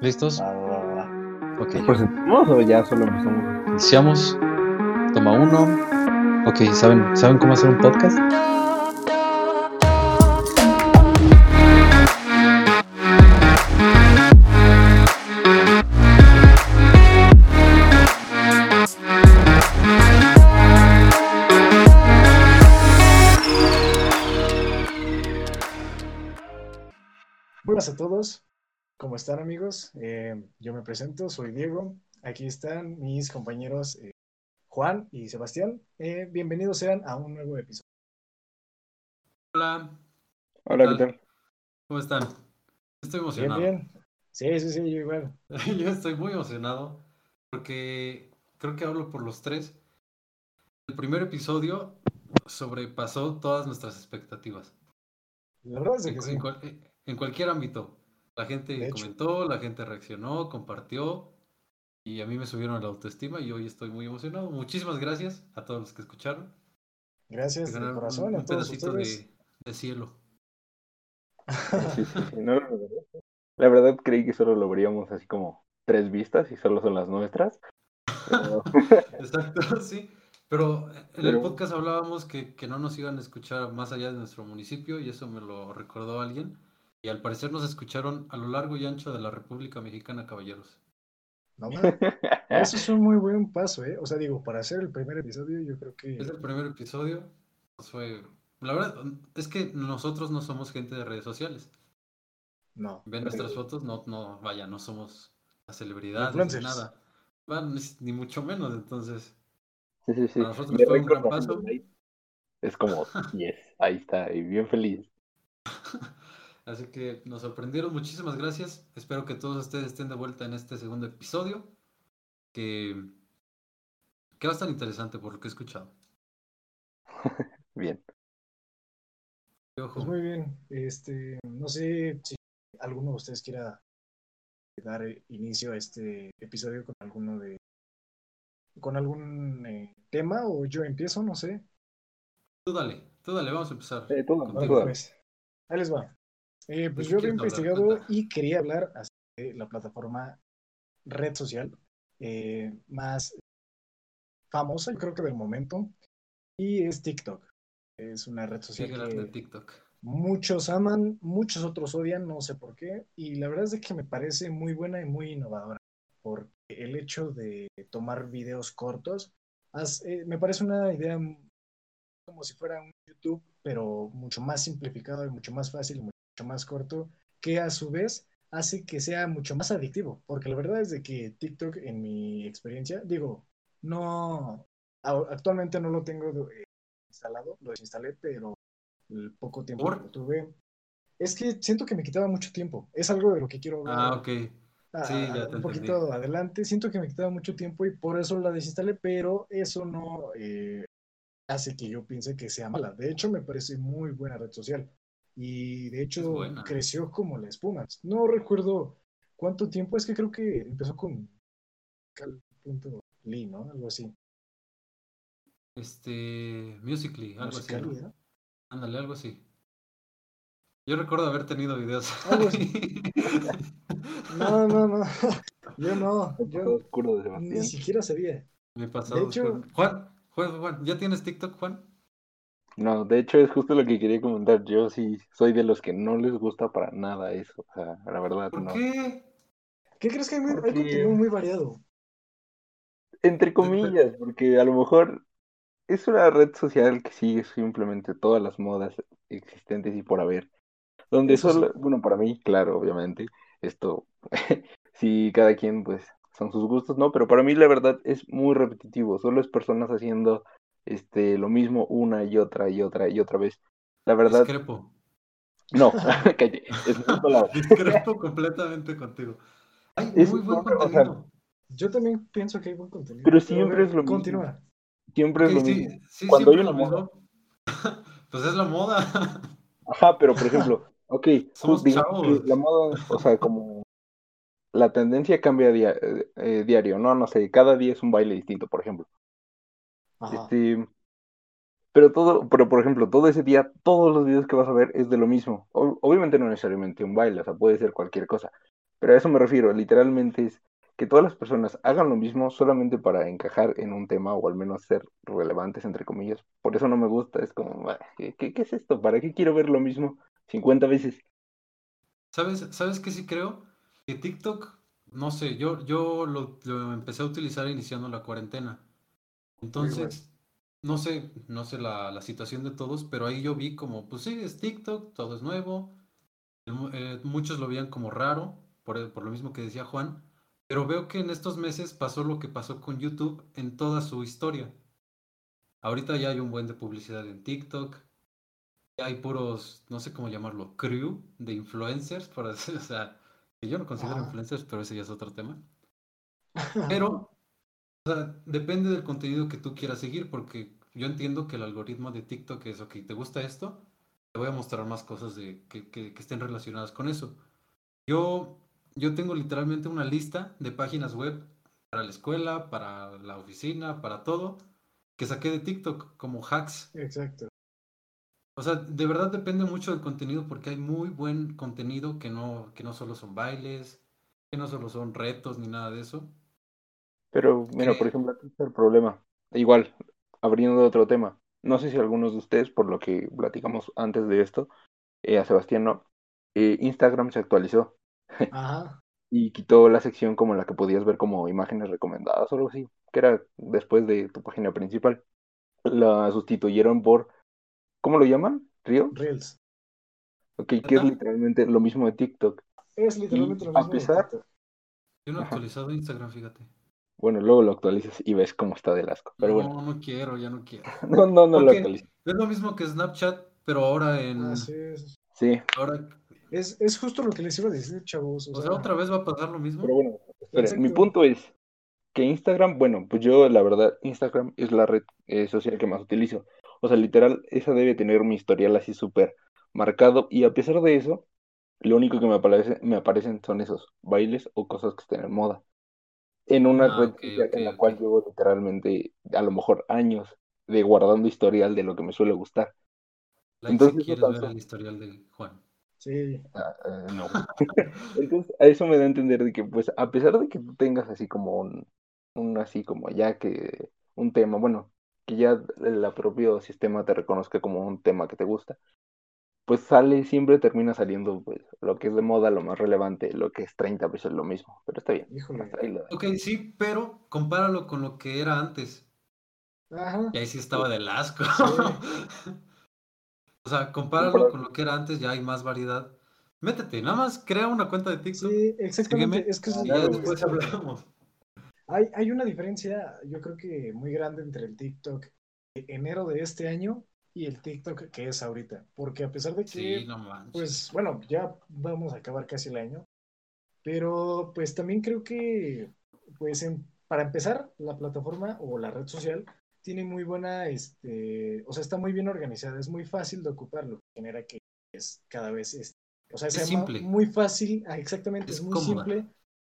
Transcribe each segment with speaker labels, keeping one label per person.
Speaker 1: ¿Listos?
Speaker 2: Va, va, va, va.
Speaker 1: Ok.
Speaker 2: ¿Presentamos o ya solo empezamos?
Speaker 1: Iniciamos. Toma uno. Ok, ¿saben, ¿saben cómo hacer un podcast?
Speaker 3: Yo me presento, soy Diego. Aquí están mis compañeros eh, Juan y Sebastián. Eh, bienvenidos sean a un nuevo episodio.
Speaker 4: Hola,
Speaker 2: Hola, ¿qué
Speaker 4: tal?
Speaker 2: tal?
Speaker 4: ¿cómo están? Estoy
Speaker 3: Bien,
Speaker 4: emocionado.
Speaker 3: bien. Sí, sí, sí, yo igual.
Speaker 4: Yo estoy muy emocionado porque creo que hablo por los tres. El primer episodio sobrepasó todas nuestras expectativas.
Speaker 3: La verdad es
Speaker 4: En,
Speaker 3: que
Speaker 4: cu-
Speaker 3: sí.
Speaker 4: en cual- en cualquier ámbito. La gente comentó, la gente reaccionó, compartió y a mí me subieron la autoestima y hoy estoy muy emocionado. Muchísimas gracias a todos los que escucharon.
Speaker 3: Gracias de corazón
Speaker 4: un,
Speaker 3: a
Speaker 4: un
Speaker 3: todos
Speaker 4: pedacito
Speaker 3: ustedes.
Speaker 4: de, de cielo.
Speaker 2: Sí, sí, sí, no lo recuerdo. La verdad creí que solo lo veríamos así como tres vistas y solo son las nuestras. Pero-
Speaker 4: Exacto, sí. Pero en el podcast hablábamos que, que no nos iban a escuchar más allá de nuestro municipio y eso me lo recordó alguien. Y al parecer nos escucharon a lo largo y ancho de la República Mexicana, caballeros.
Speaker 3: No, man, eso es un muy buen paso, ¿eh? O sea, digo, para hacer el primer episodio, yo creo que
Speaker 4: Es el primer episodio. Nos fue... La verdad es que nosotros no somos gente de redes sociales.
Speaker 3: no.
Speaker 4: Ven nuestras fotos, no, no, vaya, no somos las celebridades ni nada. Bueno, ni, mucho menos, entonces.
Speaker 2: Sí, sí, sí.
Speaker 4: Para nosotros fue un gran paso.
Speaker 2: Es como 10, ahí está, y bien feliz.
Speaker 4: Así que nos sorprendieron, muchísimas gracias. Espero que todos ustedes estén de vuelta en este segundo episodio, que, que va a estar interesante por lo que he escuchado.
Speaker 2: Bien.
Speaker 3: Pues muy bien. Este, no sé si alguno de ustedes quiera dar inicio a este episodio con alguno de con algún eh, tema o yo empiezo, no sé.
Speaker 4: tú dale, tú dale, vamos a empezar.
Speaker 2: Eh, tú,
Speaker 3: Vale, pues. Ahí les va. Eh, pues
Speaker 4: ¿De
Speaker 3: yo había
Speaker 4: hablar?
Speaker 3: investigado y quería hablar acerca de la plataforma red social eh, más famosa, yo creo que del momento, y es TikTok. Es una red social que
Speaker 4: TikTok.
Speaker 3: Muchos aman, muchos otros odian, no sé por qué. Y la verdad es que me parece muy buena y muy innovadora. Porque el hecho de tomar videos cortos haz- eh, me parece una idea como si fuera un YouTube, pero mucho más simplificado y mucho más fácil, mucho más corto, que a su vez hace que sea mucho más adictivo. Porque la verdad es de que TikTok, en mi experiencia, digo, no, actualmente no lo tengo eh, instalado, lo desinstalé, pero el poco tiempo
Speaker 4: ¿Por?
Speaker 3: que lo tuve. Es que siento que me quitaba mucho tiempo. Es algo de lo que quiero hablar
Speaker 4: Ah, ok.
Speaker 3: a-
Speaker 4: sí,
Speaker 3: a-
Speaker 4: ya te
Speaker 3: un poquito adelante. Siento que me quitaba mucho tiempo y por eso la desinstalé, pero eso no eh, hace que yo piense que sea mala. De hecho, me parece muy buena red social. Y de hecho, creció como la espuma. No recuerdo cuánto tiempo, es que creo que empezó con cal.ly, ¿no? Algo así.
Speaker 4: Este, Musically, algo así.
Speaker 3: Musical.ly,
Speaker 4: ¿no?
Speaker 3: ¿no?
Speaker 4: Ándale, algo así. Yo recuerdo haber tenido videos.
Speaker 3: Algo así. No, no, no. Yo no. Yo
Speaker 2: pasado oscuro de
Speaker 3: ni siquiera sabía.
Speaker 4: Mi pasado.
Speaker 3: De hecho-.
Speaker 4: Juan, Juan, Juan, ¿ya tienes TikTok, Juan?
Speaker 2: No, de hecho es justo lo que quería comentar. Yo sí soy de los que no les gusta para nada eso. O sea, la verdad,
Speaker 4: ¿Por
Speaker 2: no.
Speaker 4: qué?
Speaker 3: ¿Qué crees que hay, muy- hay
Speaker 2: Porque-
Speaker 3: contenido muy variado?
Speaker 2: Entre comillas, porque a lo mejor es una red social que sigue simplemente todas las modas existentes y por haber. Donde
Speaker 3: Eso sí.
Speaker 2: solo, bueno, para mí, claro, obviamente, esto, sí, cada quien, pues, son sus gustos, ¿no? Pero para mí, la verdad, es muy repetitivo. Solo es personas haciendo, este, lo mismo una y otra y otra y otra vez. La verdad,
Speaker 4: Discrepo.
Speaker 2: no, cállate, es.
Speaker 4: Discrepo completamente contigo. Hay
Speaker 2: Es
Speaker 4: muy buen
Speaker 2: una- o sea,
Speaker 4: contenido.
Speaker 3: Yo también pienso que hay buen contenido.
Speaker 2: Pero siempre es lo mismo.
Speaker 3: Continúa.
Speaker 2: Siempre es lo
Speaker 4: sí,
Speaker 2: mismo.
Speaker 4: sí,
Speaker 2: Cuando hay
Speaker 4: siempre
Speaker 2: una
Speaker 4: lo
Speaker 2: moda.
Speaker 4: mismo. Pues es la moda.
Speaker 2: Ajá, pero por ejemplo, ok,
Speaker 4: Somos chavos.
Speaker 2: que la moda, o sea, como la tendencia cambia dia- eh, diario, no, no sé, cada día es un baile distinto, por ejemplo.
Speaker 3: Ajá.
Speaker 2: Este, pero todo, pero por ejemplo, todo ese día, todos los videos que vas a ver es de lo mismo. O- obviamente no necesariamente un baile, o sea, puede ser cualquier cosa. Pero a eso me refiero, literalmente es que todas las personas hagan lo mismo solamente para encajar en un tema o al menos ser relevantes, entre comillas. Por eso no me gusta, es como, "Ah, ¿qué, qué, qué es esto? ¿Para qué quiero ver lo mismo 50 veces?
Speaker 4: ¿Sabes, ¿Sabes qué sí creo? Que TikTok, no sé, yo, yo lo, lo empecé a utilizar iniciando la cuarentena. Entonces, no sé, no sé la, la situación de todos, pero ahí yo vi como, pues sí, es TikTok, todo es nuevo. Eh, muchos lo veían como raro, por, por lo mismo que decía Juan, pero veo que en estos meses pasó lo que pasó con YouTube en toda su historia. Ahorita ya hay un buen de publicidad en TikTok, ya hay puros, no sé cómo llamarlo, crew de influencers, por así, o sea, que yo no considero
Speaker 3: Ajá.
Speaker 4: influencers, pero ese ya es otro tema. Pero, o sea, depende del contenido que tú quieras seguir, porque yo entiendo que el algoritmo de TikTok es, ok, ¿te gusta esto? Te voy a mostrar más cosas de, que, que- que estén relacionadas con eso. Yo, yo tengo literalmente una lista de páginas web para la escuela, para la oficina, para todo, que saqué de TikTok como hacks.
Speaker 3: Exacto.
Speaker 4: O sea, de verdad depende mucho del contenido porque hay muy buen contenido que no, que no solo son bailes, que no solo son retos ni nada de eso.
Speaker 2: Pero, mira, por ejemplo, aquí está el problema. Igual, abriendo otro tema. No sé si algunos de ustedes, por lo que platicamos antes de esto, eh, a Sebastián no, eh, Instagram se actualizó
Speaker 3: Ajá.
Speaker 2: y quitó la sección como la que podías ver como imágenes recomendadas o algo así, que era después de tu página principal. La sustituyeron por, ¿cómo lo llaman? ¿Río?
Speaker 3: Reels.
Speaker 2: Ok, que es literalmente lo mismo de TikTok.
Speaker 3: Es literalmente
Speaker 2: Y
Speaker 3: lo
Speaker 2: a
Speaker 3: mismo de
Speaker 2: pesar-
Speaker 3: TikTok.
Speaker 4: Yo no he
Speaker 2: Ajá.
Speaker 4: actualizado Instagram, fíjate.
Speaker 2: Bueno, luego lo actualizas y ves cómo está del asco. Pero
Speaker 4: no,
Speaker 2: bueno,
Speaker 4: no quiero, ya no quiero.
Speaker 2: no, no, no lo
Speaker 4: Porque
Speaker 2: actualizas.
Speaker 4: es lo mismo que Snapchat, pero ahora en...
Speaker 3: Así es.
Speaker 2: Sí,
Speaker 4: Ahora,
Speaker 3: Es, es justo lo que les iba a decir, chavos. O,
Speaker 4: o sea, otra vez va a pasar lo mismo.
Speaker 2: pero bueno, esperen, mi punto es que Instagram, bueno, pues yo la verdad, Instagram es la red eh, social que más utilizo. O sea, literal, esa debe tener mi historial así súper marcado y a pesar de eso, lo único que me aparece, me aparecen son esos bailes o cosas que estén en moda. En una
Speaker 4: Ah,
Speaker 2: red social en la cual llevo literalmente a lo mejor años de guardando historial de lo que me suele gustar.
Speaker 4: Like
Speaker 2: Entonces,
Speaker 4: si quieres
Speaker 2: tan
Speaker 4: ver
Speaker 2: solo-
Speaker 4: el historial de Juan.
Speaker 3: Sí.
Speaker 2: Ah, ah, no. Entonces, a eso me da a entender de que, pues, a pesar de que tú tengas así como un, un así como ya que un tema, bueno, que ya el propio sistema te reconozca como un tema que te gusta, pues sale, siempre termina saliendo, pues, lo que es de moda, lo más relevante, lo que es 30 veces lo mismo, pero está bien.
Speaker 3: Híjole.
Speaker 4: Ok, sí, pero compáralo con lo que era antes.
Speaker 3: Ajá.
Speaker 4: Y ahí sí estaba del asco.
Speaker 3: Sí.
Speaker 4: O sea, compáralo
Speaker 2: Comparado-
Speaker 4: con lo que era antes, ya hay más variedad. Métete, nada más crea una cuenta de TikTok.
Speaker 3: Sí, exactamente.
Speaker 4: sígueme,
Speaker 3: Es que eso
Speaker 4: y ya después hablamos.
Speaker 3: Hay, hay una diferencia, yo creo que muy grande entre el TikTok de enero de este año y el TikTok que es ahorita. Porque a pesar de que,
Speaker 4: Sí, no manches.
Speaker 3: pues bueno, ya vamos a acabar casi el año, pero pues también creo que, pues en- para empezar, la plataforma o la red social tiene muy buena, este, o sea, está muy bien organizada, es muy fácil de ocupar, lo que genera que es cada vez, este, o sea,
Speaker 4: Es simple.
Speaker 3: muy fácil, ah, exactamente,
Speaker 4: Es
Speaker 3: es muy
Speaker 4: cómoda.
Speaker 3: simple,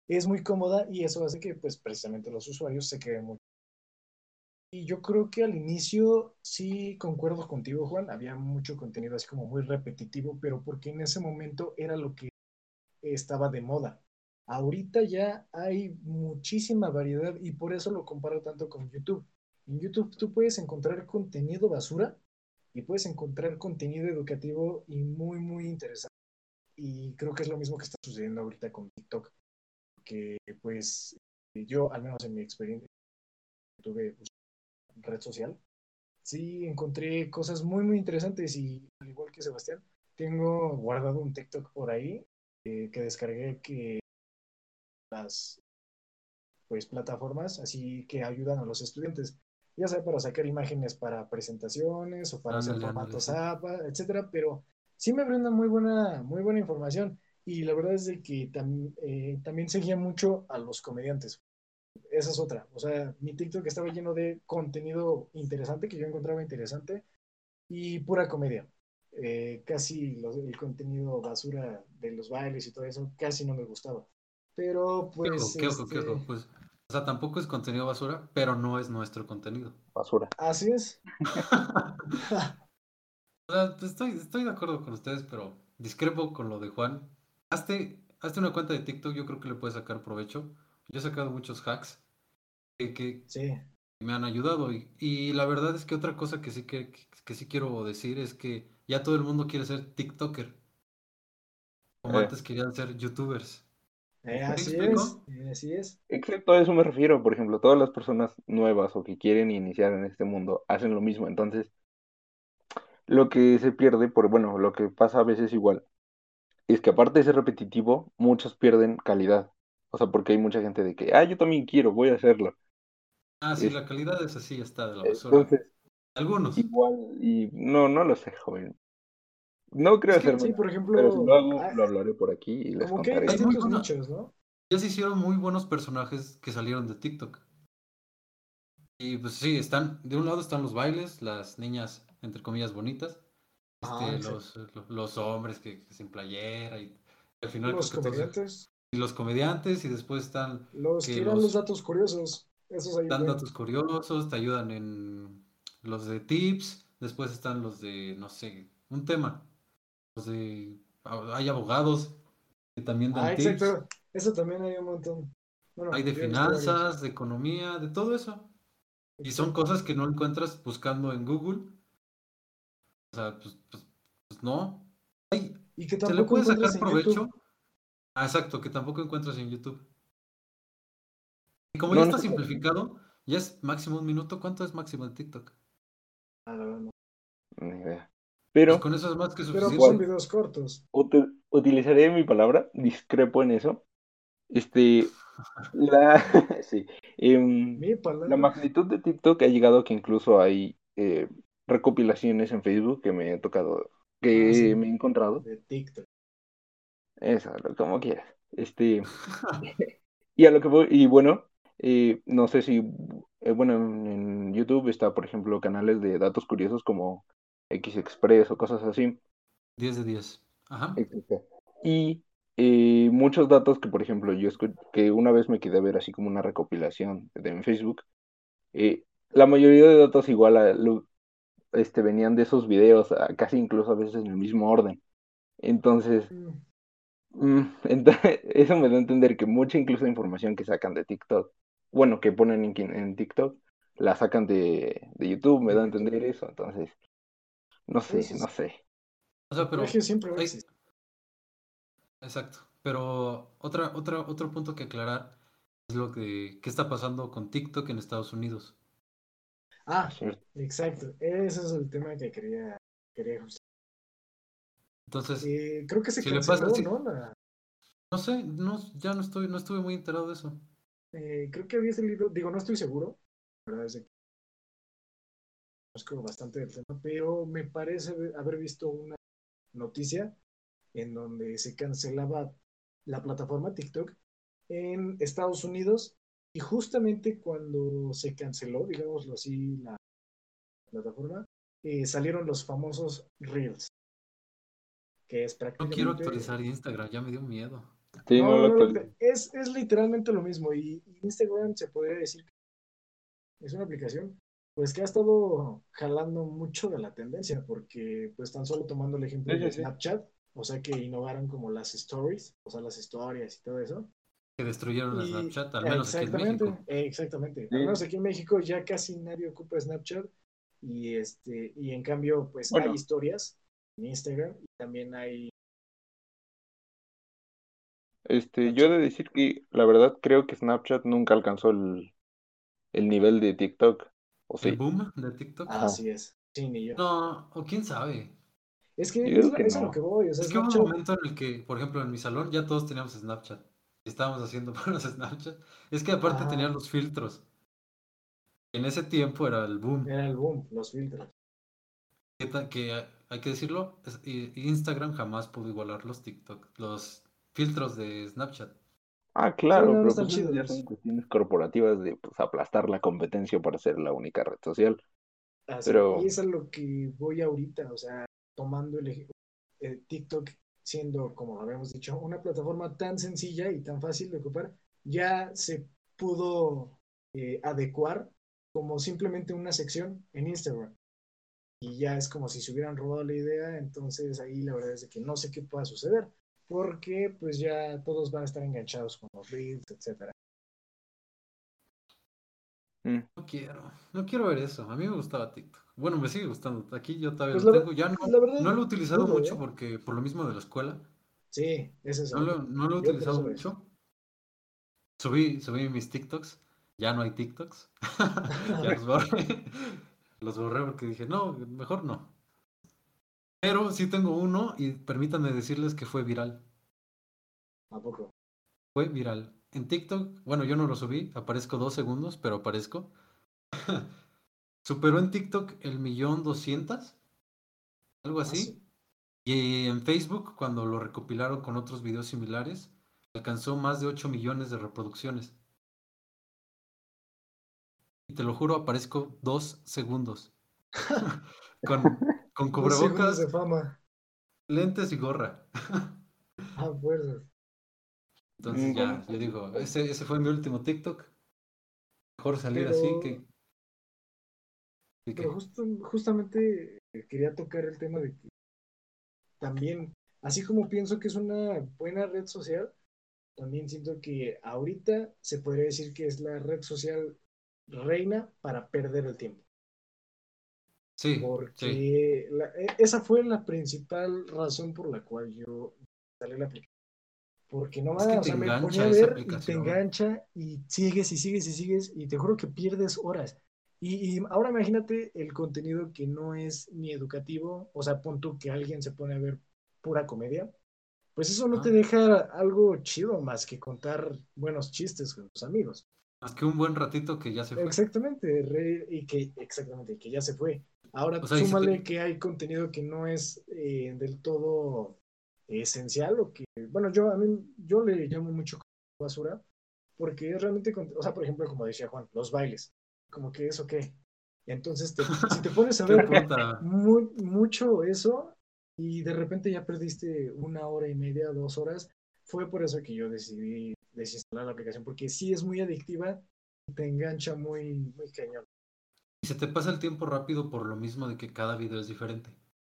Speaker 3: es muy cómoda y eso hace que, pues, precisamente los usuarios se queden muy y yo creo que al inicio sí concuerdo contigo, Juan, había mucho contenido así como muy repetitivo, pero porque en ese momento era lo que estaba de moda. Ahorita ya hay muchísima variedad y por eso lo comparo tanto con YouTube. En YouTube tú puedes encontrar contenido basura y puedes encontrar contenido educativo y muy, muy interesante. Y creo que es lo mismo que está sucediendo ahorita con TikTok, que pues yo, al menos en mi experiencia, tuve red social, sí encontré cosas muy, muy interesantes y al igual que Sebastián, tengo guardado un TikTok por ahí eh, que descargué que las pues plataformas así que ayudan a los estudiantes, ya sea para sacar imágenes para presentaciones o para hacer formatos. APA, etcétera, pero sí me brinda muy buena, muy buena información y la verdad es de que tam- eh, también seguía mucho a los comediantes. Esa es otra. O sea, mi TikTok estaba lleno de contenido interesante que yo encontraba interesante y pura comedia. Eh, casi los- el contenido basura de los bailes y todo eso casi no me gustaba. Pero
Speaker 4: ¿Qué
Speaker 3: pues...
Speaker 4: ojo, qué ojo, qué
Speaker 3: este,
Speaker 4: ojo? Pues, o sea, tampoco es contenido basura, pero no es nuestro contenido.
Speaker 2: Basura.
Speaker 3: Así es.
Speaker 4: O sea, pues, estoy, estoy de acuerdo con ustedes, pero discrepo con lo de Juan. Hazte, hazte una cuenta de TikTok, yo creo que le puedes sacar provecho. Yo he sacado muchos hacks que, que
Speaker 3: Sí.
Speaker 4: me han ayudado. Y, y la verdad es que otra cosa que sí, que, que sí quiero decir es que ya todo el mundo quiere ser TikToker. Como
Speaker 2: Eh.
Speaker 4: antes querían ser YouTubers.
Speaker 3: Eh,
Speaker 4: ¿Me
Speaker 3: así es, eh, así es.
Speaker 2: Exacto, a eso me refiero. Por ejemplo, todas las personas nuevas o que quieren iniciar en este mundo hacen lo mismo. Entonces, lo que se pierde, por bueno, lo que pasa a veces igual, es que aparte de ser repetitivo, muchos pierden calidad. O sea, porque hay mucha gente de que, ah, yo también quiero, voy a hacerlo.
Speaker 4: Ah, sí,
Speaker 2: Es-
Speaker 4: la calidad es así, está de la basura.
Speaker 2: Entonces,
Speaker 4: Algunos.
Speaker 2: igual, y no, no lo sé, joven. No creo
Speaker 3: Es que,
Speaker 2: hacerlo,
Speaker 3: sí, por ejemplo,
Speaker 2: pero si lo hago,
Speaker 3: ah,
Speaker 2: lo hablaré por aquí y les
Speaker 3: como que hay
Speaker 2: contaré.
Speaker 4: Hay muy
Speaker 3: distintos
Speaker 4: buena-
Speaker 3: nichos, ¿no?
Speaker 4: Ya se hicieron muy buenos personajes que salieron de TikTok. Y pues sí, están, de un lado están los bailes, las niñas, entre comillas, bonitas.
Speaker 3: Ah,
Speaker 4: Este,
Speaker 3: exacto.
Speaker 4: los, los hombres que, que sin playera y al final
Speaker 3: Los
Speaker 4: que todos-
Speaker 3: comediantes,
Speaker 4: los comediantes y después están
Speaker 3: los
Speaker 4: que
Speaker 3: dan
Speaker 4: los-
Speaker 3: los datos curiosos. Esos ahí.
Speaker 4: dan datos curiosos, te ayudan en los de tips, después están los de, no sé, un tema. Los de, hay abogados que también dan
Speaker 3: Ah,
Speaker 4: tips.
Speaker 3: exacto. Eso también hay un montón. Bueno,
Speaker 4: Hay de finanzas, de economía, de todo eso. Y son cosas que no encuentras buscando en Google. O sea, pues, pues- pues no. Ay,
Speaker 3: Y que
Speaker 4: ¿Se le
Speaker 3: tampoco
Speaker 4: puede sacar provecho?
Speaker 3: YouTube.
Speaker 4: Ah, exacto, que tampoco encuentras en YouTube. Y como
Speaker 2: No,
Speaker 4: ya está simplificado, ya es máximo un minuto. ¿Cuánto es máximo en TikTok?
Speaker 3: Ah, la verdad, no.
Speaker 2: Ni idea.
Speaker 4: Pues
Speaker 2: Pero
Speaker 4: con eso es más que
Speaker 3: Pero
Speaker 4: suficiente.
Speaker 3: pues son videos cortos.
Speaker 2: util- utilizaré mi palabra, discrepo en eso. Este, la, sí, em,
Speaker 3: Mi palabra.
Speaker 2: la magnitud de TikTok ha llegado a que incluso hay eh, recopilaciones en Facebook que me he tocado, que
Speaker 3: Ah, sí.
Speaker 2: me he encontrado.
Speaker 3: de TikTok.
Speaker 2: Eso, como quieras. Este, y a lo que voy, y bueno, eh, no sé si, eh, bueno, en, en YouTube está, por ejemplo, canales de datos curiosos como X Express o cosas así.
Speaker 4: 10 de 10. Ajá.
Speaker 2: Exacto. Y eh, muchos datos que, por ejemplo, yo que una vez me quedé a ver así como una recopilación de, en Facebook, eh, la mayoría de datos igual a lo- este, venían de esos videos, a- casi incluso a veces en el mismo orden. Entonces,
Speaker 3: Mm,
Speaker 2: mm, ent- eso me da a entender que mucha incluso información que sacan de TikTok, bueno, que ponen en, TikTok, la sacan de, de YouTube, me da a entender eso. Entonces, no sé, no sé.
Speaker 4: O sea, pero.
Speaker 3: siempre va a
Speaker 4: hay-. Exacto. Pero otra, otra, otro punto que aclarar es lo que, qué está pasando con TikTok en Estados Unidos.
Speaker 3: Ah, exacto. Ese es el tema que quería, quería
Speaker 4: Entonces,
Speaker 3: Eh, creo que se
Speaker 4: Si le
Speaker 3: canceló,
Speaker 4: pasa- si-
Speaker 3: ¿no? La-
Speaker 4: no sé, no, ya no estoy, no estuve muy enterado de eso.
Speaker 3: eh, creo que había salido, digo, no estoy seguro, verdad es de que conozco bastante del tema, pero me parece haber visto una noticia en donde se cancelaba la plataforma TikTok en Estados Unidos y justamente cuando se canceló, digámoslo así, la plataforma, eh, salieron los famosos Reels, que es
Speaker 4: No quiero actualizar Instagram, ya me dio miedo.
Speaker 2: Sí,
Speaker 3: No,
Speaker 2: no lo
Speaker 3: es, es literalmente lo mismo. Y Instagram se podría decir que es una aplicación pues que ha estado jalando mucho de la tendencia, porque pues tan solo tomando el ejemplo
Speaker 2: Sí,
Speaker 3: de
Speaker 2: sí.
Speaker 3: Snapchat, o sea que innovaron como las stories, o sea, las historias y todo eso.
Speaker 4: Que destruyeron
Speaker 3: Y-
Speaker 4: Snapchat, al menos aquí en
Speaker 3: exactamente,
Speaker 4: México.
Speaker 3: exactamente.
Speaker 2: Sí.
Speaker 3: Al menos aquí en México ya casi nadie ocupa Snapchat. Y este, y en cambio, pues
Speaker 2: Bueno.
Speaker 3: hay historias en Instagram y también hay
Speaker 2: Este, yo he de decir que la verdad creo que Snapchat nunca alcanzó el, el nivel de TikTok. ¿O
Speaker 4: El boom de TikTok.
Speaker 2: Ajá.
Speaker 3: Así es. Sí, ni yo.
Speaker 4: No, o quién sabe.
Speaker 3: Es que
Speaker 2: Yo
Speaker 3: es,
Speaker 2: que
Speaker 3: es a
Speaker 2: no.
Speaker 3: lo que voy. O sea,
Speaker 4: Es que hubo un momento en el que, por ejemplo, en mi salón ya todos teníamos Snapchat. Y estábamos haciendo puros Snapchat. Es que aparte
Speaker 3: Ajá.
Speaker 4: tenían los filtros. En ese tiempo era el boom.
Speaker 3: era el boom, los filtros.
Speaker 4: Que, que hay- que decirlo, es- Instagram jamás pudo igualar los TikTok, los filtros de Snapchat.
Speaker 2: Ah, claro,
Speaker 3: no, no
Speaker 2: pero
Speaker 3: están
Speaker 2: pues
Speaker 3: chidos.
Speaker 2: son cuestiones corporativas de pues, aplastar la competencia para ser la única red social.
Speaker 3: Así,
Speaker 2: Pero-
Speaker 3: Y es a lo que voy ahorita, o sea, tomando el ej- eh, TikTok siendo, como habíamos dicho, una plataforma tan sencilla y tan fácil de ocupar, ya se pudo eh, adecuar como simplemente una sección en Instagram. Y ya es como si se hubieran robado la idea, entonces ahí la verdad es de que no sé qué pueda suceder, porque pues ya todos van a estar enganchados con los reels, etcétera.
Speaker 2: Mm.
Speaker 4: No quiero, no quiero ver eso. A mí me gustaba TikTok. Bueno, me sigue gustando. Aquí yo todavía
Speaker 3: Pues
Speaker 4: lo
Speaker 3: la
Speaker 4: tengo. Ya no,
Speaker 3: verdad,
Speaker 4: no lo he utilizado mucho
Speaker 3: ¿eh?
Speaker 4: porque por lo mismo de la escuela.
Speaker 3: Sí, ese es
Speaker 4: No lo, no lo he utilizado
Speaker 3: eso.
Speaker 4: mucho. Subí, subí mis TikToks. Ya no hay TikToks. ya los borré. Los borré porque dije, no, mejor no. Pero sí tengo uno y permítanme decirles que fue viral.
Speaker 3: ¿A poco?
Speaker 4: Fue viral. En TikTok, bueno, yo no lo subí, aparezco dos segundos, pero aparezco. Superó en TikTok el millón doscientas, algo
Speaker 3: Ah,
Speaker 4: así.
Speaker 3: sí.
Speaker 4: Y en Facebook, cuando lo recopilaron con otros videos similares, alcanzó más de 8 millones de reproducciones. Y te lo juro, aparezco dos segundos. con, con cubrebocas,
Speaker 3: de fama.
Speaker 4: lentes y gorra.
Speaker 3: Ah, fuerzas.
Speaker 4: Entonces
Speaker 2: Mm,
Speaker 4: ya, yo digo, ese, ese fue mi último TikTok. Mejor salir así que-
Speaker 3: Pero justo, justamente eh, quería tocar el tema de que también, así como pienso que es una buena red social, también siento que ahorita se podría decir que es la red social reina para perder el tiempo.
Speaker 4: Sí, sí.
Speaker 3: Porque la- e- esa fue la principal razón por la cual yo instalé la aplicación. Porque no
Speaker 4: Es que
Speaker 3: más, o
Speaker 4: te
Speaker 3: sea, me ponía a ver y te engancha y sigues y sigues y sigues y te juro que pierdes horas. Y, y ahora imagínate el contenido que no es ni educativo, o sea, pon tú que alguien se pone a ver pura comedia, pues eso no te
Speaker 4: Ah.
Speaker 3: deja algo chido más que contar buenos chistes con tus amigos.
Speaker 4: Más que un buen ratito que ya se fue.
Speaker 3: Exactamente, re- y que exactamente, que ya se fue. Ahora
Speaker 4: O sea,
Speaker 3: súmale
Speaker 4: te-
Speaker 3: que hay contenido que no es eh, del todo esencial o que, bueno, yo a mí yo le llamo mucho basura porque es realmente, o sea, por ejemplo, como decía Juan, los bailes, como que eso qué. Entonces, te- si te pones a
Speaker 4: ¿Qué
Speaker 3: ver muy, mucho eso y de repente ya perdiste una hora y media, dos horas, fue por eso que yo decidí desinstalar la aplicación porque sí es muy adictiva y te engancha muy, muy cañón.
Speaker 4: Y se te pasa el tiempo rápido por lo mismo de que cada video es diferente.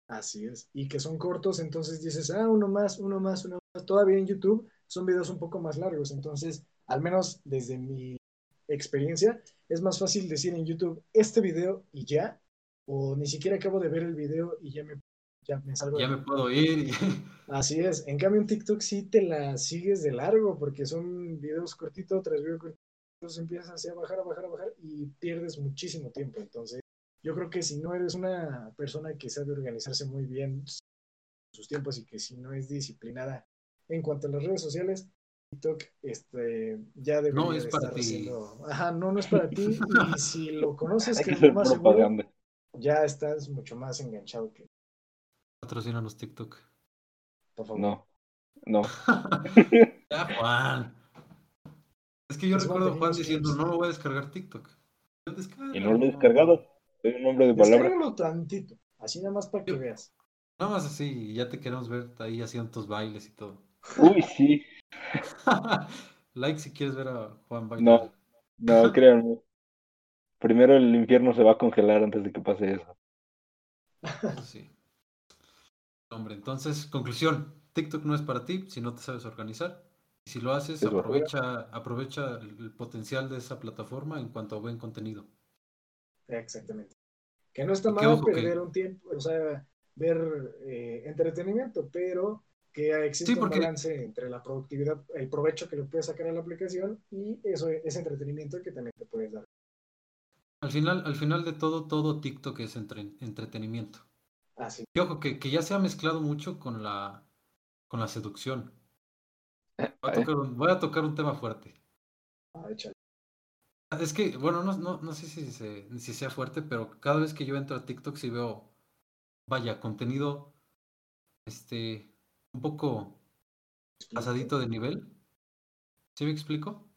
Speaker 3: Así es. Y que son cortos, entonces dices, ah, uno más, uno más, uno más. Todavía en YouTube son videos un poco más largos, entonces, al menos desde mi experiencia, es más fácil decir en YouTube este video y ya, o ni siquiera acabo de ver el video y ya me, ya me salgo. de-
Speaker 4: Ya me puedo ir.
Speaker 3: Así es. En cambio, en TikTok sí te la sigues de largo, porque son videos cortitos tras video cortito, entonces empiezas así a bajar, a bajar, a bajar y pierdes muchísimo tiempo. Entonces, yo creo que si no eres una persona que sabe organizarse muy bien sus tiempos y que si no es disciplinada en cuanto a las redes sociales, TikTok este, ya debería
Speaker 4: No es
Speaker 3: de
Speaker 4: para
Speaker 3: estar
Speaker 4: ti.
Speaker 3: siendo- Ajá, no, no es para ti. Y si lo conoces, que
Speaker 2: que
Speaker 3: es lo más seguro, ya estás mucho más enganchado que,
Speaker 4: Patrocínanos TikTok.
Speaker 3: por favor.
Speaker 2: No, no.
Speaker 4: Ya, Juan. Es que yo
Speaker 3: Es
Speaker 4: recuerdo a Juan diciendo, no lo voy a descargar TikTok.
Speaker 2: Y no lo he descargado. Soy un hombre de palabra.
Speaker 3: Descárgalo tantito, así nada más para que
Speaker 4: Yo-
Speaker 3: veas.
Speaker 4: Nada más así, y ya te queremos ver ahí haciendo tus bailes y todo.
Speaker 2: Uy, sí.
Speaker 4: like si quieres ver a Juan bailar.
Speaker 2: No. No, créanme. Primero el infierno se va a congelar antes de que pase eso.
Speaker 4: Eso sí. Hombre, entonces, conclusión. TikTok no es para ti si no te sabes organizar. Y si lo haces,
Speaker 2: Es
Speaker 4: aprovecha, aprovecha el potencial de esa plataforma en cuanto a buen contenido.
Speaker 3: Exactamente. Que no está mal
Speaker 4: que-
Speaker 3: perder un tiempo, o sea, ver eh, entretenimiento, pero que existe
Speaker 4: Sí, porque-
Speaker 3: un balance entre la productividad, el provecho que le puedes sacar a la aplicación y eso, ese entretenimiento que también te puedes dar.
Speaker 4: Al final, al final de todo, todo TikTok es entre- entretenimiento.
Speaker 3: Así.
Speaker 4: Y ojo, que, que ya se ha mezclado mucho con la, con la seducción. Voy a,
Speaker 2: ¿Eh?
Speaker 4: tocar un, voy a tocar un tema fuerte.
Speaker 3: Ah, échale.
Speaker 4: Es que, bueno, no, no, no sé si, se- si sea fuerte, pero cada vez que yo entro a TikTok sí veo, vaya, contenido, este, un poco pasadito de nivel. ¿Sí me explico?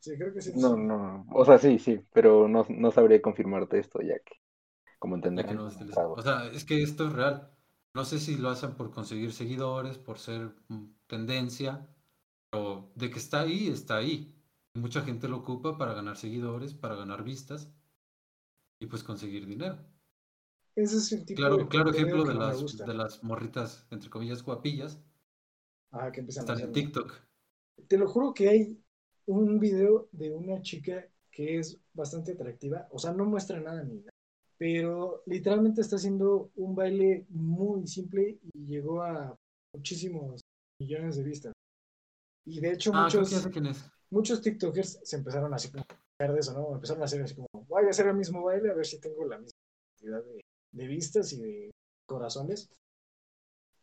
Speaker 3: Sí, creo que sí.
Speaker 2: No, no, no. O sea, sí, sí, pero no, no sabría confirmarte esto ya que, como entenderán,
Speaker 4: no. O sea, es que esto es real. No sé si lo hacen por conseguir seguidores, por ser mm, tendencia, pero de que está ahí, está ahí. Mucha gente lo ocupa para ganar seguidores, para ganar vistas y pues conseguir dinero.
Speaker 3: Ese es el tipo
Speaker 4: Claro,
Speaker 3: de
Speaker 4: claro ejemplo de las, de las morritas, entre comillas, guapillas,
Speaker 3: Ajá, que empiezan a
Speaker 4: Están en. TikTok.
Speaker 3: Te lo juro que hay un video de una chica que es bastante atractiva, o sea, no muestra nada ni nada, pero literalmente está haciendo un baile muy simple y llegó a muchísimos millones de vistas. Y de hecho
Speaker 4: Ah,
Speaker 3: muchos, muchos TikTokers se empezaron así como a de eso, ¿no? Empezaron a hacer así como, voy a hacer el mismo baile a ver si tengo la misma cantidad de, de vistas y de corazones.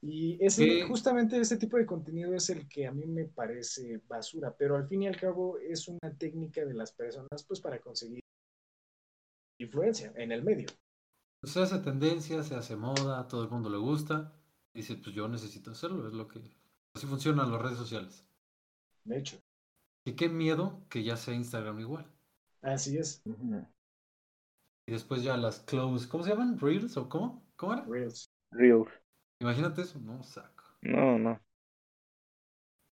Speaker 3: Y ese,
Speaker 4: ¿Qué?
Speaker 3: justamente ese tipo de contenido es el que a mí me parece basura, pero al fin y al cabo es una técnica de las personas pues para conseguir influencia en el medio.
Speaker 4: Se hace tendencia, se hace moda, a todo el mundo le gusta. Y dice, pues yo necesito hacerlo, es lo que... Así funcionan las redes sociales.
Speaker 3: De hecho,
Speaker 4: Y qué miedo que ya sea Instagram igual.
Speaker 3: así es.
Speaker 4: Y después ya las close, ¿cómo se llaman? ¿Reels o cómo? ¿Cómo era?
Speaker 3: Reels.
Speaker 2: Reels.
Speaker 4: Imagínate eso, no saco.
Speaker 2: No, no.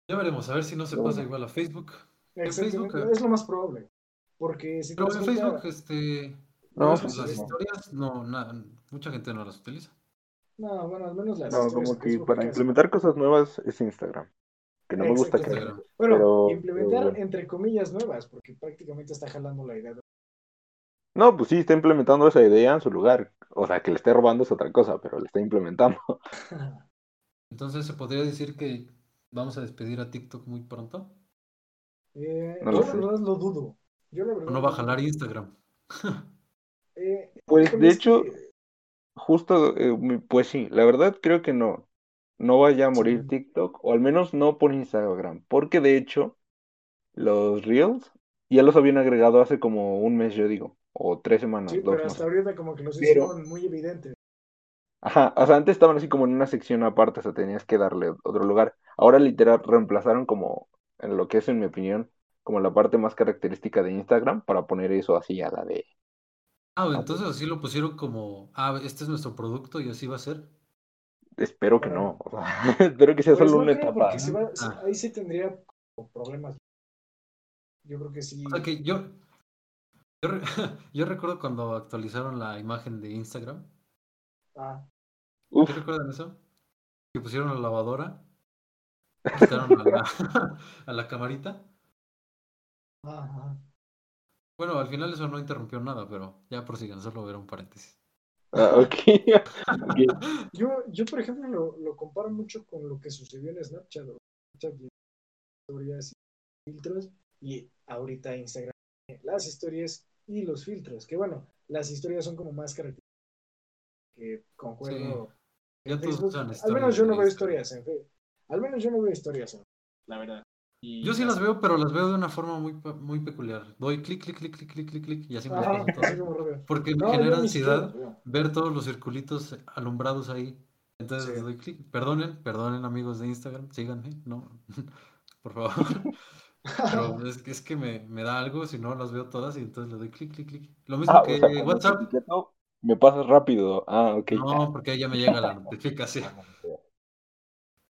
Speaker 4: Ya veremos, a ver si no se
Speaker 3: No,
Speaker 4: pasa
Speaker 3: no.
Speaker 4: igual a Facebook.
Speaker 3: Es lo más probable. Porque si te
Speaker 4: Pero en Facebook, este,
Speaker 2: No,
Speaker 4: las
Speaker 2: pues
Speaker 4: las
Speaker 2: no.
Speaker 4: historias, no, na- mucha gente no las utiliza.
Speaker 3: No, bueno, al menos las
Speaker 2: No, como que para implementar cosas nuevas es Instagram. Que no me gusta que...
Speaker 3: Bueno,
Speaker 2: pero-
Speaker 3: implementar
Speaker 2: pero
Speaker 3: entre comillas nuevas, porque prácticamente está jalando la idea de...
Speaker 2: No, pues sí, está implementando esa idea en su lugar. O sea, que le esté robando es otra cosa, pero le está implementando.
Speaker 4: Entonces, ¿se podría decir que vamos a despedir a TikTok muy pronto?
Speaker 3: Eh,
Speaker 2: No
Speaker 3: yo
Speaker 2: lo
Speaker 3: la verdad lo dudo. Yo la
Speaker 4: ¿O
Speaker 3: verdad
Speaker 4: no va a jalar. Instagram?
Speaker 3: Eh,
Speaker 2: Pues de
Speaker 3: es
Speaker 2: hecho, justo, eh, pues sí, la verdad creo que no. No vaya a morir
Speaker 3: Sí.
Speaker 2: TikTok, o al menos no por Instagram. Porque de hecho, los Reels ya los habían agregado hace como un mes, yo digo. O tres semanas,
Speaker 3: sí,
Speaker 2: dos
Speaker 3: pero hasta ahorita como que los
Speaker 2: Pero-
Speaker 3: hicieron muy evidentes.
Speaker 2: Ajá, o sea, antes estaban así como en una sección aparte, o sea, tenías que darle otro lugar. Ahora literal reemplazaron como, en lo que es en mi opinión, como la parte más característica de Instagram para poner eso así a la de...
Speaker 4: Ah, entonces así lo pusieron como, ah, este es nuestro producto y así va a ser.
Speaker 2: Espero que no, o sea, espero que sea
Speaker 3: Pues
Speaker 2: solo
Speaker 3: no
Speaker 2: una etapa.
Speaker 3: va-
Speaker 4: Ah.
Speaker 3: ahí sí tendría problemas. Yo creo que sí.
Speaker 4: O sea que yo, yo, re- yo recuerdo cuando actualizaron la imagen de Instagram.
Speaker 3: Ah,
Speaker 2: Uf,
Speaker 4: ¿Sí recuerdan eso? Que pusieron la lavadora, quitaron a la, a la camarita.
Speaker 3: ah, ah.
Speaker 4: Bueno, al final eso no interrumpió nada, pero ya prosigan, solo era un paréntesis.
Speaker 2: ah, ok. Ok.
Speaker 3: Yo, yo, por ejemplo, lo, lo comparo mucho con lo que sucedió en Snapchat. o Snapchat y historias y filtros. Y ahorita Instagram, las historias y los filtros. Que bueno, las historias son como más características. Que concuerdo.
Speaker 4: Ya
Speaker 3: en
Speaker 4: todos
Speaker 3: Facebook.
Speaker 4: usan
Speaker 3: Al menos yo no veo historias en Facebook. Al menos yo no veo historias, en- la verdad. Y
Speaker 4: Yo sí las veo, pero las veo de una forma muy, muy peculiar. Doy clic, clic, clic, clic, clic, clic, clic, y así me las
Speaker 3: Ajá,
Speaker 4: paso todas.
Speaker 3: así como rápido.
Speaker 4: Porque me
Speaker 3: No,
Speaker 4: genera ansiedad
Speaker 3: las
Speaker 4: ver todos los circulitos alumbrados ahí. Entonces
Speaker 3: Sí.
Speaker 4: doy clic. Perdonen, perdonen amigos de Instagram, síganme, no, por favor. Pero es, que- es que me, me da algo si no las veo todas y entonces le doy clic, clic, clic. Lo mismo
Speaker 2: Ah, o
Speaker 4: que
Speaker 2: sea, cuando te
Speaker 4: WhatsApp.
Speaker 2: me pasas rápido. Ah, ok.
Speaker 4: No, porque ahí ya me llega la notificación.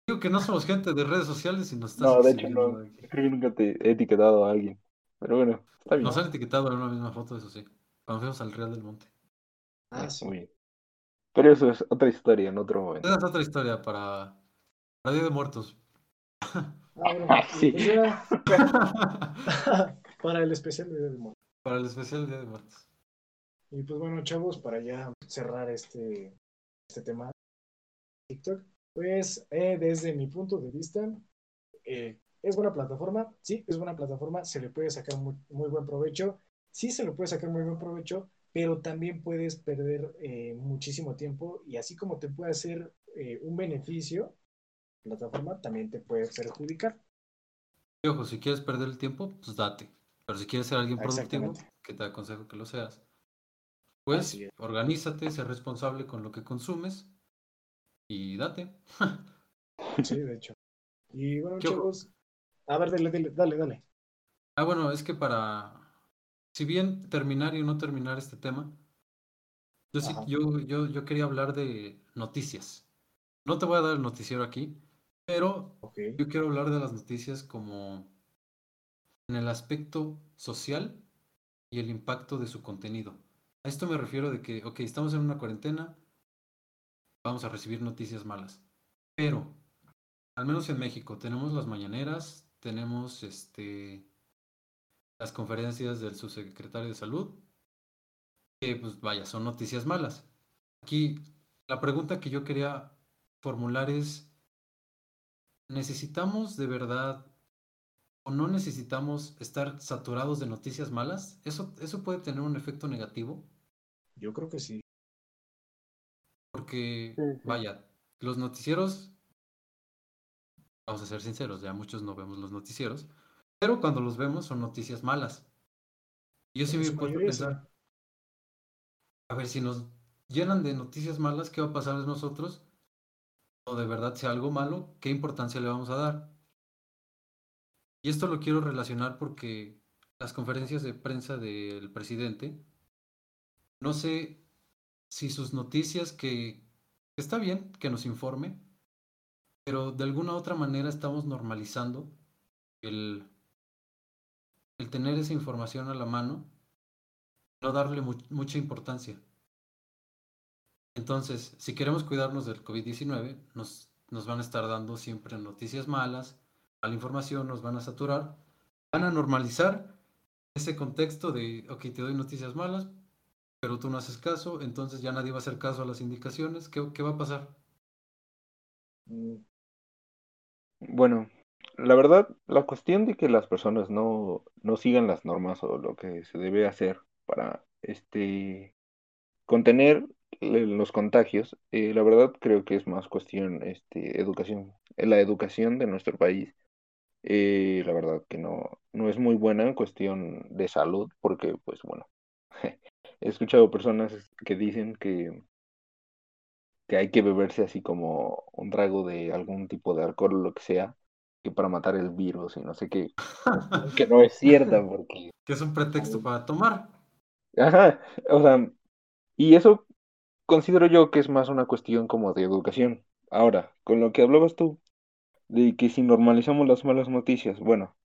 Speaker 4: Digo que no somos gente de redes sociales y nos estás
Speaker 2: No, de hecho no. Creo que nunca te he etiquetado a alguien. Pero bueno, está bien.
Speaker 4: Nos han etiquetado en una misma foto, eso sí. Cuando fuimos al Real del Monte.
Speaker 3: Ah, sí.
Speaker 2: Muy bien. Pero eso es otra historia en otro momento.
Speaker 4: Esa es otra historia para, para Día de Muertos.
Speaker 3: Ah, bueno,
Speaker 2: Sí.
Speaker 3: pues para el especial de Día de Muertos.
Speaker 4: Para el especial Día de Muertos.
Speaker 3: Y pues bueno, chavos, para ya cerrar este, este tema TikTok, pues eh, desde mi punto de vista, eh, es buena plataforma, sí, es buena plataforma, se le puede sacar muy, muy buen provecho, sí se le puede sacar muy buen provecho, pero también puedes perder eh, muchísimo tiempo y así como te puede hacer eh, un beneficio, la plataforma también te puede perjudicar.
Speaker 4: Y ojo, si quieres perder el tiempo, pues date. Pero si quieres ser alguien productivo, que te aconsejo que lo seas, pues organízate, sé responsable con lo que consumes y date.
Speaker 3: Sí, de hecho. Y bueno, chavos, a ver, dale, dale, dale, dale.
Speaker 4: Ah, bueno, es que para, si bien terminar y no terminar este tema, yo, sí- yo, yo, yo quería hablar de noticias. No te voy a dar el noticiero aquí, pero yo quiero hablar de las noticias como en el aspecto social y el impacto de su contenido. A esto me refiero de que, ok, estamos en una cuarentena, vamos a recibir noticias malas, pero al menos en México, tenemos las mañaneras, tenemos este las conferencias del subsecretario de salud, que pues vaya, son noticias malas. Aquí la pregunta que yo quería formular es, ¿necesitamos de verdad o no necesitamos estar saturados de noticias malas? ¿Eso, eso puede tener un efecto negativo?
Speaker 3: Yo creo que sí.
Speaker 4: Porque, vaya, los noticieros, vamos a ser sinceros, ya muchos no vemos los noticieros, pero cuando los vemos son noticias malas. Yo sí me puedo pensar, a ver, si nos llenan de noticias malas, ¿qué va a pasar de nosotros? O de verdad sea algo malo, ¿qué importancia le vamos a dar? Y esto lo quiero relacionar porque las conferencias de prensa del presidente, no sé si sus noticias que está bien que nos informe, pero de alguna otra manera estamos normalizando el, el tener esa información a la mano, no darle mucha importancia. Entonces, si queremos cuidarnos del COVID-19, nos, nos van a estar dando siempre noticias malas, mala información, nos van a saturar, van a normalizar ese contexto de, ok, te doy noticias malas, pero tú no haces caso, entonces ya nadie va a hacer caso a las indicaciones. ¿Qué, qué va a pasar?
Speaker 2: Mm. Bueno, la verdad, la cuestión de que las personas no, no sigan las normas o lo que se debe hacer para este contener los contagios, eh, la verdad creo que es más cuestión este educación, la educación de nuestro país. Eh, la verdad que no, no es muy buena en cuestión de salud, porque pues bueno, he escuchado personas que dicen que, que hay que beberse así como un trago de algún tipo de alcohol o lo que sea, que para matar el virus y no sé qué, que no es cierta porque...
Speaker 4: Que es un pretexto para tomar.
Speaker 2: Ajá, o sea, y eso considero yo que es más una cuestión como de educación. Ahora, con lo que hablabas tú, de que si normalizamos las malas noticias, bueno,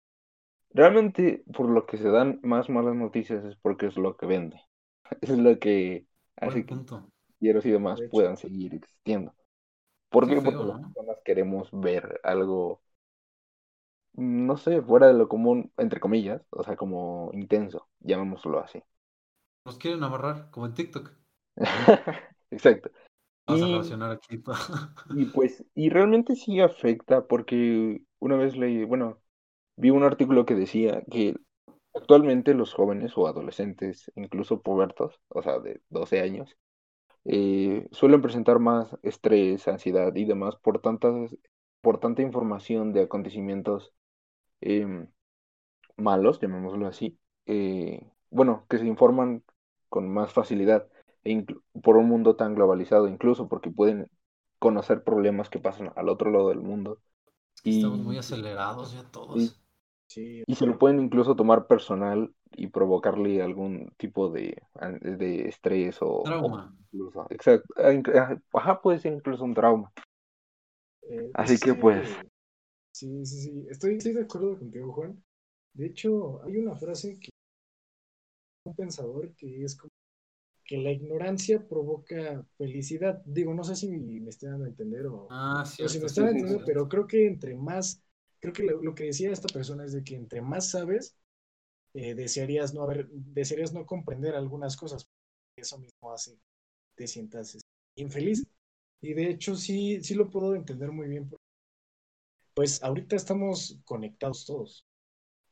Speaker 2: realmente por lo que se dan más malas noticias es porque es lo que vende. es lo que hace que y demás puedan seguir existiendo. ¿Por qué? Porque las personas queremos ver algo, no sé, fuera de lo común, entre comillas, o sea, como intenso, llamémoslo así.
Speaker 4: Nos quieren amarrar, como en TikTok.
Speaker 2: Exacto.
Speaker 4: Vamos a relacionar aquí.
Speaker 2: y pues, y realmente sí afecta, porque una vez leí, bueno, vi un artículo que decía que Actualmente los jóvenes o adolescentes, incluso pubertos, o sea, de 12 años, eh, suelen presentar más estrés, ansiedad y demás por, tantas, por tanta información de acontecimientos em, malos, llamémoslo así, eh, bueno, que se informan con más facilidad e por un mundo tan globalizado, incluso porque pueden conocer problemas que pasan al otro lado del mundo.
Speaker 4: Estamos muy acelerados ya todos.
Speaker 2: Y se lo pueden incluso tomar personal y provocarle algún tipo de, de estrés o...
Speaker 4: Trauma.
Speaker 2: exacto. Ah, ajá, puede ser incluso un trauma. Eh, Así que pues...
Speaker 3: Sí, sí, sí. Estoy, estoy de acuerdo contigo, Juan. De hecho, hay una frase que un pensador que es como que la ignorancia provoca felicidad. Digo, no sé si me estoy dando a entender o,
Speaker 4: ah, sí,
Speaker 3: si me están entendiendo, pero creo que entre más creo que lo, que decía esta persona es de que entre más sabes, eh, desearías no haber, desearías no comprender algunas cosas. Eso mismo hace que te sientas este, infeliz. Y de hecho sí, sí lo puedo entender muy bien. Pues ahorita estamos conectados todos.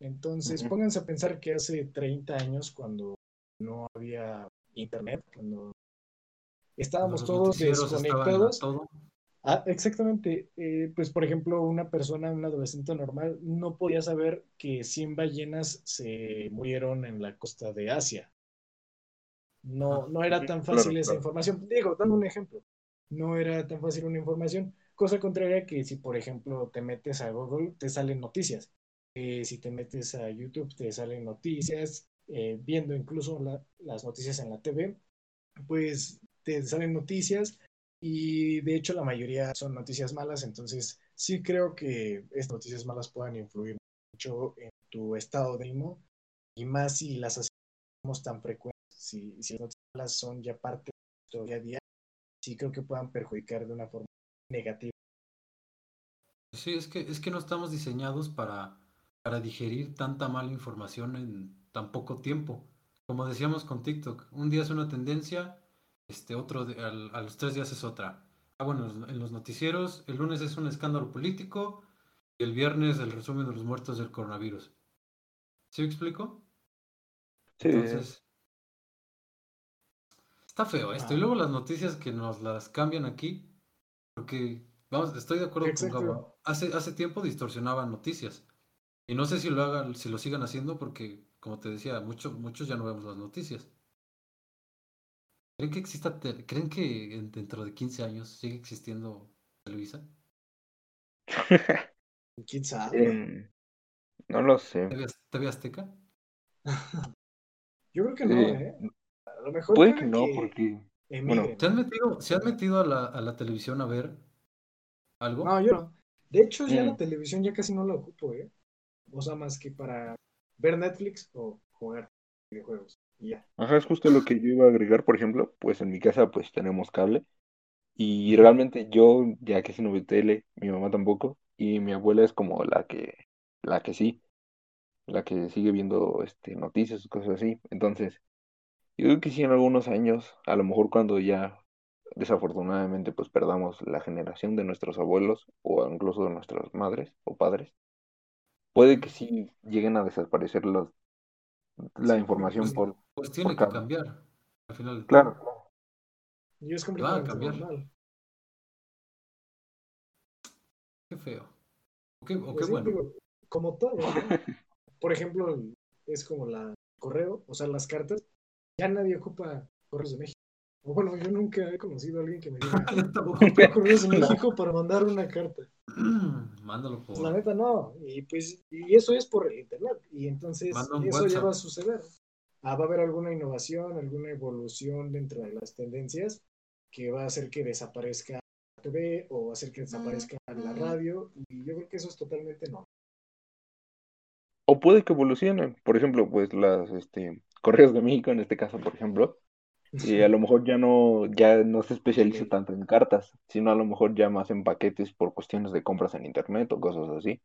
Speaker 3: Entonces, pónganse a pensar que hace 30 años, cuando no había internet, cuando estábamos todos desconectados, Ah, exactamente. Eh, pues, por ejemplo, una persona, un adolescente normal, no podía saber que 100 ballenas se murieron en la costa de Asia. No, no era tan fácil esa información. Digo, dando un ejemplo, no era tan fácil una información. Cosa contraria que si, por ejemplo, te metes a Google, te salen noticias. Eh, si te metes a YouTube, te salen noticias. Eh, viendo incluso las noticias en la TV, pues te salen noticias y de hecho la mayoría son noticias malas, entonces sí creo que estas noticias malas puedan influir mucho en tu estado de ánimo y más si las hacemos tan frecuentes, si, si las noticias malas son ya parte de tu día a día, sí creo que puedan perjudicar de una forma negativa.
Speaker 4: Sí, es que, es que no estamos diseñados para, para digerir tanta mala información en tan poco tiempo. Como decíamos con TikTok, un día es una tendencia, este otro de- al- a los tres días es otra. Ah, bueno, en los- noticieros, el lunes es un escándalo político y el viernes el resumen de los muertos del coronavirus. ¿Sí me explico?
Speaker 2: Sí,
Speaker 4: Entonces, está feo esto. Y
Speaker 3: Ah.
Speaker 4: luego las noticias que nos las cambian aquí, porque, vamos, estoy de acuerdo
Speaker 3: Exacto.
Speaker 4: con Gabo. Hace, hace tiempo distorsionaban noticias. Y no sé si lo hagan, si lo sigan haciendo, porque, como te decía, muchos, muchos ya no vemos las noticias. ¿Creen que exista, te- creen que en- dentro de 15 años sigue existiendo Televisa?
Speaker 3: ¿Quién sabe?
Speaker 2: Em, no lo sé.
Speaker 4: ¿TV, Az- TV Azteca?
Speaker 3: Yo creo que no,
Speaker 2: Eh,
Speaker 3: ¿eh? A lo mejor
Speaker 2: Puede que no, porque.
Speaker 4: ¿Se han metido, se han metido a la, a la televisión a ver algo?
Speaker 3: No, yo no. De hecho, ya
Speaker 2: Mm.
Speaker 3: la televisión ya casi no la ocupo, ¿eh? O sea, más que para ver Netflix o jugar videojuegos.
Speaker 2: Ajá, es justo lo que yo iba a agregar, por ejemplo, pues en mi casa pues tenemos cable y realmente yo ya casi no veo tele, mi mamá tampoco y mi abuela es como la que la que sí, la que sigue viendo este noticias, cosas así. Entonces, yo creo que sí en algunos años, a lo mejor cuando ya desafortunadamente pues perdamos la generación de nuestros abuelos o incluso de nuestras madres o padres, puede que sí lleguen a desaparecer los la
Speaker 3: Sí,
Speaker 2: información
Speaker 3: pues,
Speaker 2: por
Speaker 4: Pues tiene
Speaker 2: por
Speaker 4: que cambiar. Al final del
Speaker 2: Claro.
Speaker 3: Y es
Speaker 4: Va a
Speaker 3: completamente
Speaker 4: cambiar.
Speaker 3: normal.
Speaker 4: Qué feo. O qué, o qué
Speaker 3: Pues sí,
Speaker 4: bueno.
Speaker 3: digo, como todo, ¿no? Por ejemplo, es como la correo, o sea, las cartas. Ya nadie ocupa correos de México. O bueno, yo nunca he conocido a alguien que me diga, ocupa correos de México para mandar una carta.
Speaker 4: Mándalo por.
Speaker 3: La neta no, y pues, y eso es por el internet, y entonces eso ya va a suceder. Ah, va a haber alguna innovación, alguna evolución dentro de las tendencias que va a hacer que desaparezca la TV o va a hacer que desaparezca la radio, y yo creo que eso es totalmente no.
Speaker 2: O puede que evolucione. Por ejemplo, pues las este, Correos de México, en este caso, por ejemplo, y a lo mejor ya no, ya no se especializa tanto en cartas, sino a lo mejor ya más en paquetes por cuestiones de compras en internet o cosas así.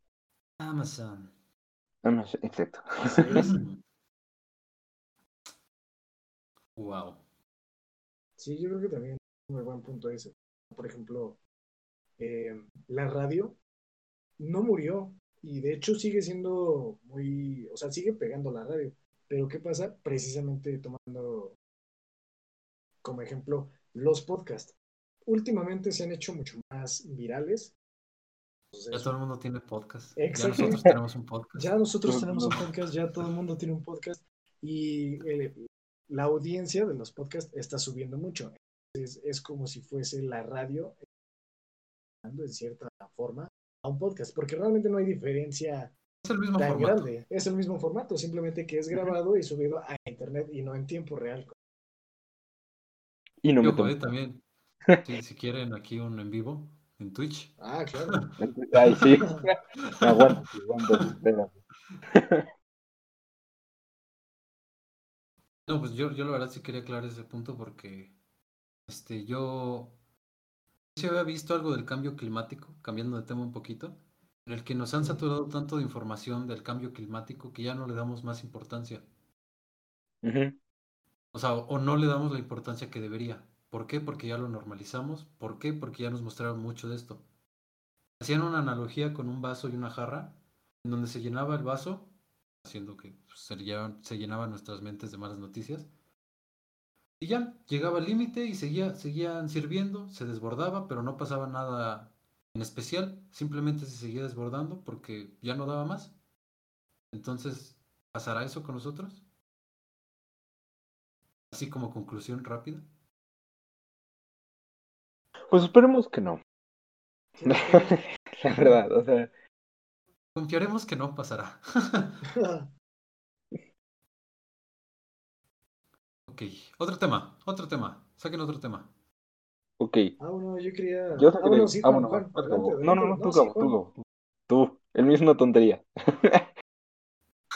Speaker 4: Amazon.
Speaker 2: Ah, no sé, exacto.
Speaker 4: Wow.
Speaker 3: Sí, yo creo que también es un muy buen punto ese. Por ejemplo, eh, la radio no murió y de hecho sigue siendo muy, o sea, sigue pegando la radio. Pero ¿qué pasa? Precisamente tomando como ejemplo los podcasts. Últimamente se han hecho mucho más virales.
Speaker 4: Ya todo el mundo tiene podcast. Ya
Speaker 3: Exacto.
Speaker 4: nosotros tenemos un podcast.
Speaker 3: ya nosotros tenemos un podcast, ya todo el mundo tiene un podcast y eh, la audiencia de los podcasts está subiendo mucho. Entonces es como si fuese la radio en cierta forma a un podcast, porque realmente no hay diferencia
Speaker 4: Es el mismo
Speaker 3: tan
Speaker 4: formato.
Speaker 3: grande. Es el mismo formato, simplemente que es grabado y subido a internet y no en tiempo real.
Speaker 2: Y no
Speaker 4: Y
Speaker 2: me tomo.
Speaker 4: también. Si, si quieren aquí un en vivo en Twitch.
Speaker 3: Ah, claro.
Speaker 2: Ay, sí. Aguanta, aguanta, espérate.
Speaker 4: No, pues yo, yo la verdad sí quería aclarar ese punto porque este, yo sí había visto algo del cambio climático, cambiando de tema un poquito, en el que nos han saturado tanto de información del cambio climático que ya no le damos más importancia.
Speaker 2: Ujú.
Speaker 4: O sea, o no le damos la importancia que debería. ¿Por qué? Porque ya lo normalizamos. ¿Por qué? Porque ya nos mostraron mucho de esto. Hacían una analogía con un vaso y una jarra, en donde se llenaba el vaso, haciendo que pues, se, llenaban, nuestras mentes de malas noticias. Y ya, llegaba al límite y seguía, seguían sirviendo, se desbordaba, pero no pasaba nada en especial, simplemente se seguía desbordando porque ya no daba más. Entonces, ¿pasará eso con nosotros? Así como conclusión rápida.
Speaker 2: Pues esperemos que no. La verdad, o sea,
Speaker 4: Confiaremos que no pasará. ok, otro tema, otro tema. Saquen otro tema.
Speaker 2: ok.
Speaker 3: ah, bueno, yo quería.
Speaker 2: Yo
Speaker 3: ah, bueno, sí,
Speaker 2: ah, bueno,
Speaker 3: Juan.
Speaker 2: No, no, no, tú, Gabo, tú. Gabo. Tú, el mismo tontería.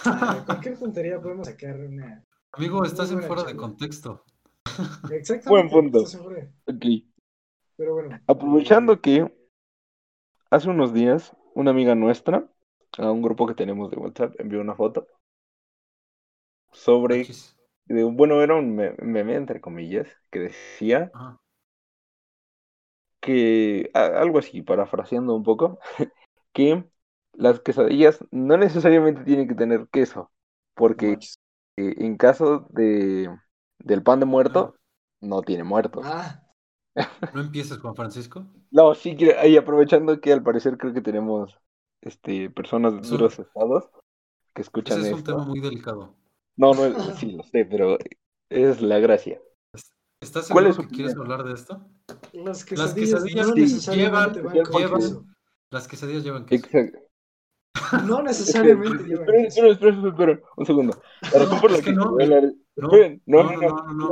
Speaker 3: Ah, cualquier tontería podemos sacar una.
Speaker 4: Amigo, estás en fuera de contexto.
Speaker 3: Exactamente.
Speaker 2: Buen punto.
Speaker 3: estás en fuera.
Speaker 2: Ok.
Speaker 3: Pero bueno.
Speaker 2: Aprovechando que hace unos días una amiga nuestra, a un grupo que tenemos de WhatsApp, envió una foto sobre, de un- bueno, era un me- meme, entre comillas, que decía
Speaker 4: Ajá.
Speaker 2: que, a- algo así, parafraseando un poco, que las quesadillas no necesariamente tienen que tener queso, porque
Speaker 3: manches.
Speaker 2: En caso de, del pan de muerto, no tiene muerto.
Speaker 3: Ah,
Speaker 4: No empieces, Juan Francisco.
Speaker 2: No, sí, y aprovechando que al parecer creo que tenemos este, personas de duros estados que
Speaker 4: Ese
Speaker 2: escuchan
Speaker 4: es un
Speaker 2: esto.
Speaker 4: tema muy delicado.
Speaker 2: No, no, sí, lo sé, pero es la gracia.
Speaker 4: ¿Estás
Speaker 2: ¿Cuál
Speaker 4: seguro
Speaker 2: es
Speaker 4: que quieres hablar de esto?
Speaker 3: las
Speaker 4: quesadillas
Speaker 3: quesadillas no
Speaker 2: sí,
Speaker 3: necesariamente
Speaker 4: llevan-
Speaker 3: van con
Speaker 2: llevan-
Speaker 3: queso.
Speaker 4: Las quesadillas llevan queso.
Speaker 2: Exacto.
Speaker 3: No necesariamente
Speaker 2: Esperen, esperen, esperen, esperen, un segundo. La razón por la
Speaker 4: que no, no,
Speaker 2: no,
Speaker 4: no,
Speaker 2: no,
Speaker 4: no,
Speaker 2: no,
Speaker 4: no, no.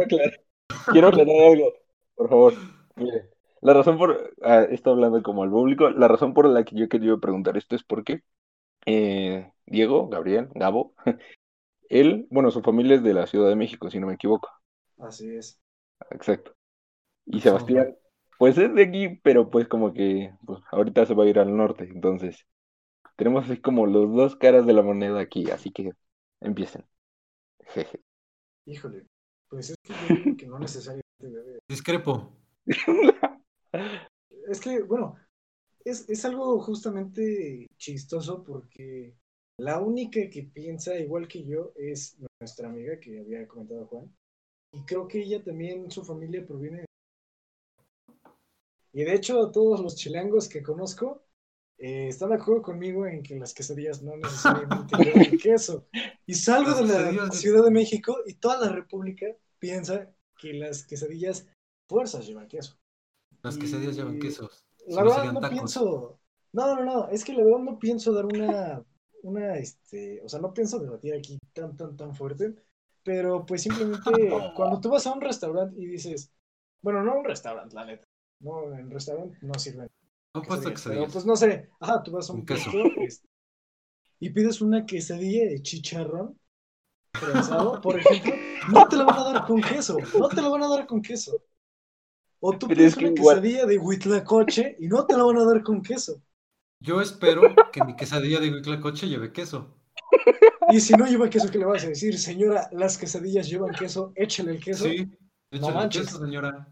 Speaker 2: Quiero aclarar, algo, por favor. Mire, la razón por, ah, estoy hablando como al público, la razón por la que yo quería preguntar esto es porque eh, Diego, Gabriel, Gabo, él, bueno, su familia es de la Ciudad de México, si no me equivoco.
Speaker 3: Así es.
Speaker 2: Exacto. Y Sebastián, pues es de aquí, pero pues como que pues, ahorita se va a ir al norte, entonces tenemos así como los dos caras de la moneda aquí, así que empiecen. Jeje.
Speaker 3: Híjole. Pues es que yo digo que no necesariamente debe.
Speaker 4: Discrepo.
Speaker 3: Es que, bueno, es, es algo justamente chistoso porque la única que piensa igual que yo es nuestra amiga que había comentado Juan. Y creo que ella también, su familia proviene. Y de hecho, todos los chilangos que conozco eh, están de acuerdo conmigo en que las quesadillas no necesariamente llevan queso. Y salgo de la Ciudad de México y toda la República piensa que las quesadillas fuerzas llevan queso.
Speaker 4: Las quesadillas llevan. Si
Speaker 3: La
Speaker 4: no
Speaker 3: verdad no
Speaker 4: tacos.
Speaker 3: pienso. No, no, no. Es que la verdad no pienso dar una. Una, este. O sea, no pienso debatir aquí tan, tan, tan fuerte. Pero pues simplemente cuando tú vas a un restaurante y dices. Bueno, no un restaurante, la neta. No, en restaurante no sirven.
Speaker 4: Han puesto
Speaker 3: quesadillas, Pero pues no sé. Ajá, tú vas a un
Speaker 4: queso.
Speaker 3: puesto este, y pides una quesadilla de chicharrón prensado, por ejemplo. No te la van a dar con queso. No te la van a dar con queso. O tú pides una quesadilla de huitlacoche y no te la van a dar con queso.
Speaker 4: Yo espero que mi quesadilla de huitlacoche lleve queso.
Speaker 3: Y si no lleva queso, ¿qué le vas a decir? Señora, las quesadillas llevan queso, échale el queso.
Speaker 4: Sí, échale
Speaker 3: manches.
Speaker 4: queso, señora.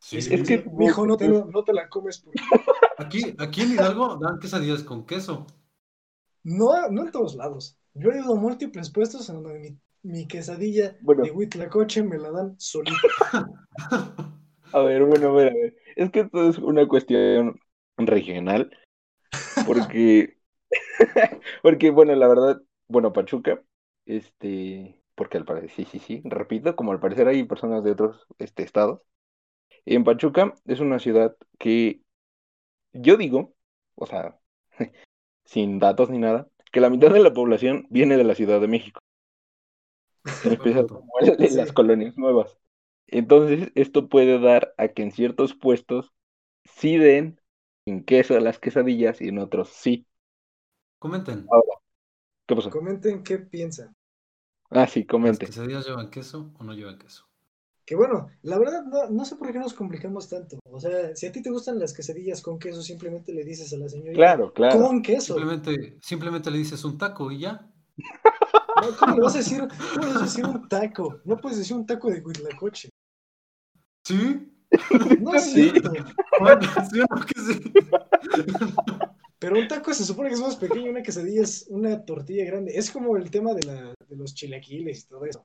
Speaker 4: Sí.
Speaker 2: Es que-
Speaker 3: mijo, no te, lo- no te la comes porque...
Speaker 4: Aquí, aquí en Hidalgo dan quesadillas con queso.
Speaker 3: No, no en todos lados. Yo he ido a múltiples puestos en donde mi, mi quesadilla
Speaker 2: Bueno.
Speaker 3: de huitlacoche me la dan solita.
Speaker 2: A ver, bueno, a ver, a ver. Es que esto es una cuestión regional, porque, porque, bueno, la verdad, bueno, Pachuca, este, porque al parecer, sí, sí, sí, repito, como al parecer hay personas de otros, este, estados, en Pachuca es una ciudad que yo digo, o sea, sin datos ni nada, que la mitad de la población viene de la Ciudad de México, de
Speaker 3: Sí.
Speaker 2: las colonias nuevas. Entonces, esto puede dar a que en ciertos puestos sí den sin queso a las quesadillas y en otros sí.
Speaker 4: Comenten.
Speaker 2: ¿Qué pasó?
Speaker 3: Comenten qué piensan.
Speaker 2: Ah, sí,
Speaker 4: ¿Las
Speaker 2: comente.
Speaker 4: quesadillas llevan queso o no llevan queso?
Speaker 3: Que bueno, la verdad no, no sé por qué nos complicamos tanto. O sea, si a ti te gustan las quesadillas con queso, simplemente le dices a la señorita
Speaker 2: Claro, claro.
Speaker 3: con queso.
Speaker 4: Simplemente, simplemente le dices un taco y ya.
Speaker 3: No, ¿Cómo le vas a decir? ¿Cómo le vas a decir un taco? No puedes decir un taco de huitlacoche.
Speaker 4: ¿Sí?
Speaker 3: No es
Speaker 2: Sí.
Speaker 3: cierto.
Speaker 4: Bueno, sí no que sí.
Speaker 3: Pero un taco se supone que es más pequeño, una quesadilla es una tortilla grande. Es como el tema de, la, de los chilaquiles y todo eso.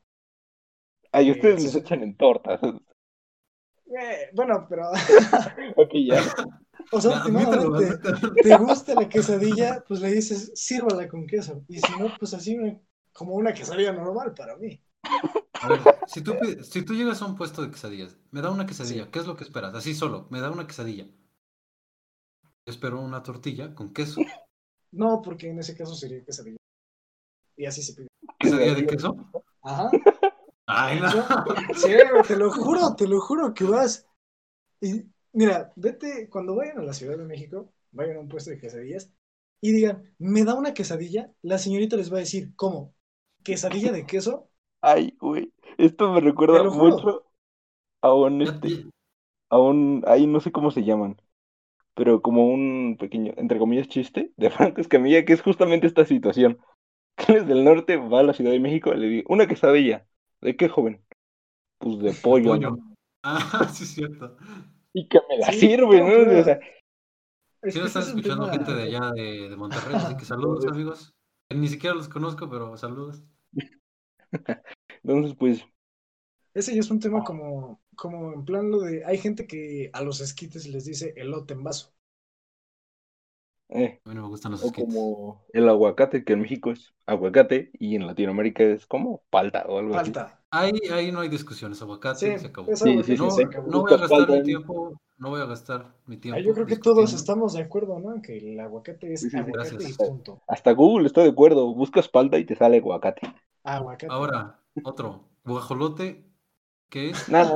Speaker 2: Ay, ustedes
Speaker 3: Sí,
Speaker 2: les echan en tortas.
Speaker 3: Eh, bueno, pero,
Speaker 2: ok, ya.
Speaker 3: o sea, últimamente, te gusta la quesadilla, pues le dices, sírvala con queso. Y si no, pues así una- como una quesadilla normal para mí.
Speaker 4: A ver, si tú, si tú llegas a un puesto de quesadillas, me da una quesadilla,
Speaker 3: Sí.
Speaker 4: ¿qué es lo que esperas? Así solo, me da una quesadilla. Yo espero una tortilla con queso.
Speaker 3: No, porque en ese caso sería quesadilla. Y así se pide.
Speaker 4: ¿Quesadilla de queso?
Speaker 3: Ajá.
Speaker 4: Ay, no.
Speaker 3: Sí, te lo juro, te lo juro que vas. Y mira, vete, cuando vayan a la Ciudad de México, vayan a un puesto de quesadillas y digan, ¿me da una quesadilla? La señorita les va a decir, ¿cómo? ¿Quesadilla de queso?
Speaker 2: Ay, güey. Esto me recuerda mucho a un, este, a un, ahí no sé cómo se llaman. pero como un pequeño, entre comillas, chiste de Franco Escamilla, que es justamente esta situación. Que él es del norte, va a la Ciudad de México, le digo, una quesadilla. ¿De qué, joven? Pues de pollo.
Speaker 4: Pollo.
Speaker 2: ¿no?
Speaker 4: Ah, sí, es cierto.
Speaker 2: Y que me la
Speaker 3: Sí,
Speaker 2: sirve,
Speaker 3: no,
Speaker 2: ¿no? O sea,
Speaker 4: Sí,
Speaker 3: que
Speaker 4: nos
Speaker 3: este
Speaker 4: están
Speaker 3: es un
Speaker 4: escuchando gente de allá de, de Monterrey, así que saludos, amigos. Ni siquiera los conozco, pero saludos.
Speaker 2: entonces, pues,
Speaker 3: Ese ya es un tema como, como en plan lo de, hay gente que a los esquites les dice elote en vaso.
Speaker 2: Eh,
Speaker 4: A mí no me gustan los
Speaker 2: o
Speaker 4: esquites.
Speaker 2: como el aguacate, que en México es aguacate y en Latinoamérica es como palta o algo así.
Speaker 3: Falta.
Speaker 4: Ahí, ahí no hay discusiones, aguacate,
Speaker 3: Sí,
Speaker 4: se acabó.
Speaker 2: Sí, sí,
Speaker 4: No,
Speaker 3: acabó.
Speaker 4: no voy a gastar
Speaker 2: palta
Speaker 4: mi tiempo, no voy a gastar mi tiempo.
Speaker 3: Ah, yo creo que todos estamos de acuerdo, ¿no? Que el aguacate es
Speaker 2: Sí, sí, sí.
Speaker 3: aguacate y punto.
Speaker 2: Hasta Google está de acuerdo, buscas palta y te sale aguacate.
Speaker 3: Aguacate.
Speaker 4: Ahora, otro, guajolote, ¿qué es?
Speaker 2: Nada,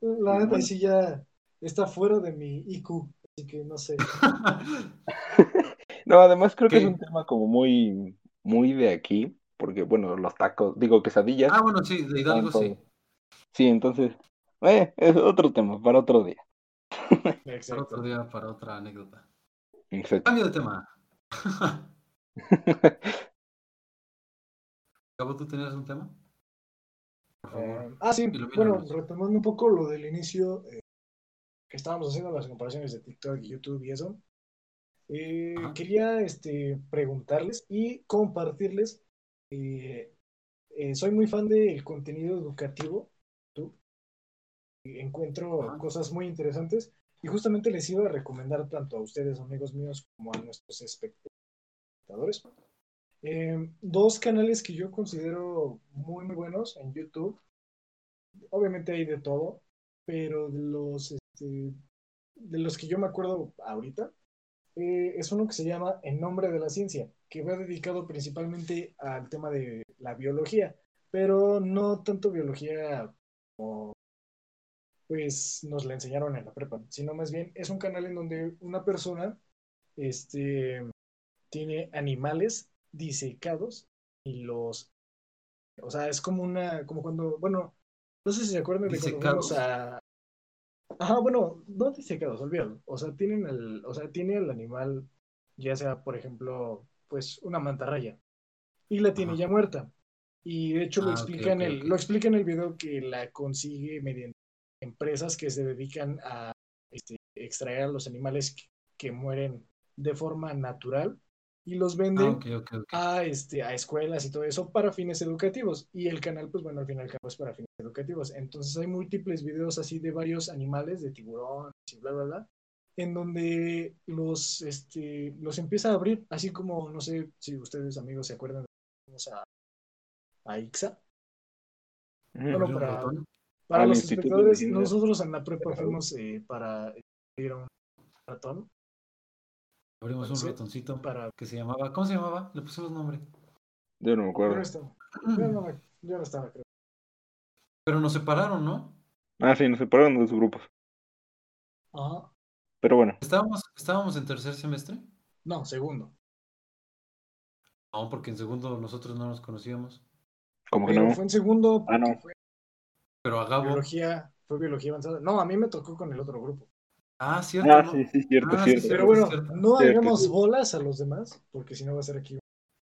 Speaker 3: La neta, sí ya está fuera de mi IQ, así que no sé.
Speaker 2: No, además creo que es un tema como muy, muy de aquí, porque bueno, los tacos, digo quesadillas.
Speaker 4: ah, bueno, sí, de Hidalgo sí.
Speaker 2: Sí, entonces, eh, es otro tema para otro día.
Speaker 4: Para otro día, para otra anécdota.
Speaker 2: Exacto.
Speaker 4: Cambio de tema. Gabo, ¿tú tenías un tema? Por favor.
Speaker 3: Eh, ah, sí, bueno, retomando un poco lo del inicio, eh, que estábamos haciendo las comparaciones de TikTok y YouTube y eso, eh, quería este, preguntarles y compartirles. eh, eh, soy muy fan del contenido educativo. YouTube. Encuentro
Speaker 4: Ajá.
Speaker 3: cosas muy interesantes y justamente les iba a recomendar tanto a ustedes, amigos míos, como a nuestros espectadores. Eh, dos canales que yo considero muy, muy buenos en YouTube. Obviamente hay de todo, pero de los, este, de los que yo me acuerdo ahorita, eh, es uno que se llama En Nombre de la Ciencia, que va dedicado principalmente al tema de la biología, pero no tanto biología como pues nos la enseñaron en la prepa, sino más bien es un canal en donde una persona este, tiene animales disecados y los, o sea, es como una, como cuando, bueno, no sé si se acuerdan de cuando fuimos a, ajá, bueno, no disecados, olvídalo, o sea, tienen el, o sea, tiene el animal, ya sea, por ejemplo, pues una mantarraya, y la tiene
Speaker 4: Ajá.
Speaker 3: ya muerta, y de hecho lo
Speaker 4: Ah,
Speaker 3: explica en el, lo explica en el video que la consigue mediante empresas que se dedican a este, extraer a los animales que, que mueren de forma natural y los venden
Speaker 4: Ah, ok.
Speaker 3: a, este, a escuelas y todo eso para fines educativos. Y el canal, pues bueno, al final cabo es para fines educativos. Entonces hay múltiples videos así de varios animales, de tiburones y bla, bla, bla, en donde los, este, los empieza a abrir, así como, no sé si ustedes amigos se acuerdan de fuimos a, a Ixa. Bueno,
Speaker 4: ¿Abrió un
Speaker 3: para,
Speaker 2: Al
Speaker 3: los espectadores, nosotros en la prepa fuimos eh, para ir a un ratón,
Speaker 4: Abrimos un
Speaker 3: Sí,
Speaker 4: ratoncito
Speaker 3: para...
Speaker 4: que se llamaba. ¿Cómo se llamaba? Le pusimos nombre.
Speaker 2: Yo no me
Speaker 3: Yo
Speaker 2: acuerdo.
Speaker 3: no estaba, yo no, me- yo no estaba, creo.
Speaker 4: Pero nos separaron, ¿no?
Speaker 2: Ah, sí, nos separaron de los grupos.
Speaker 3: Ajá.
Speaker 2: Pero bueno,
Speaker 4: ¿Estábamos, ¿Estábamos en tercer semestre?
Speaker 3: No, segundo.
Speaker 4: No, porque en segundo nosotros no nos conocíamos.
Speaker 2: como que
Speaker 3: Pero
Speaker 2: no.
Speaker 3: fue en segundo
Speaker 2: Ah, no.
Speaker 3: fue
Speaker 4: Pero a Gabo.
Speaker 3: biología, fue biología avanzada. No, a mí me tocó con el otro grupo.
Speaker 4: Ah, cierto.
Speaker 2: Ah,
Speaker 4: ¿no?
Speaker 2: sí, sí, cierto,
Speaker 4: Ah, sí,
Speaker 2: cierto.
Speaker 4: sí.
Speaker 3: Pero bueno,
Speaker 4: cierto.
Speaker 3: no
Speaker 2: Cierto,
Speaker 3: hagamos bolas a los demás, porque si no va a ser aquí.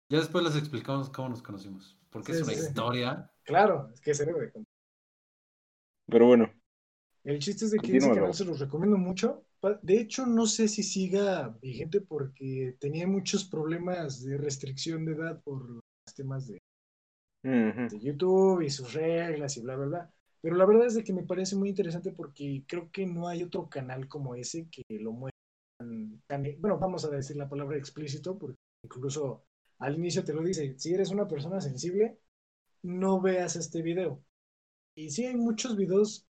Speaker 4: Ya después les explicamos cómo nos conocimos. Porque
Speaker 3: Sí,
Speaker 4: es una
Speaker 3: sí,
Speaker 4: historia.
Speaker 3: Claro, es que se debe de contar.
Speaker 2: Pero bueno,
Speaker 3: El chiste es de que ese canal se los recomiendo mucho. De hecho, no sé si siga vigente porque tenía muchos problemas de restricción de edad por los temas de YouTube y sus reglas y bla, bla, bla. Pero la verdad es de que me parece muy interesante porque creo que no hay otro canal como ese que lo muestre tan, tan- bueno, vamos a decir la palabra explícito porque incluso al inicio te lo dice, si eres una persona sensible, no veas este video. Y sí hay muchos videos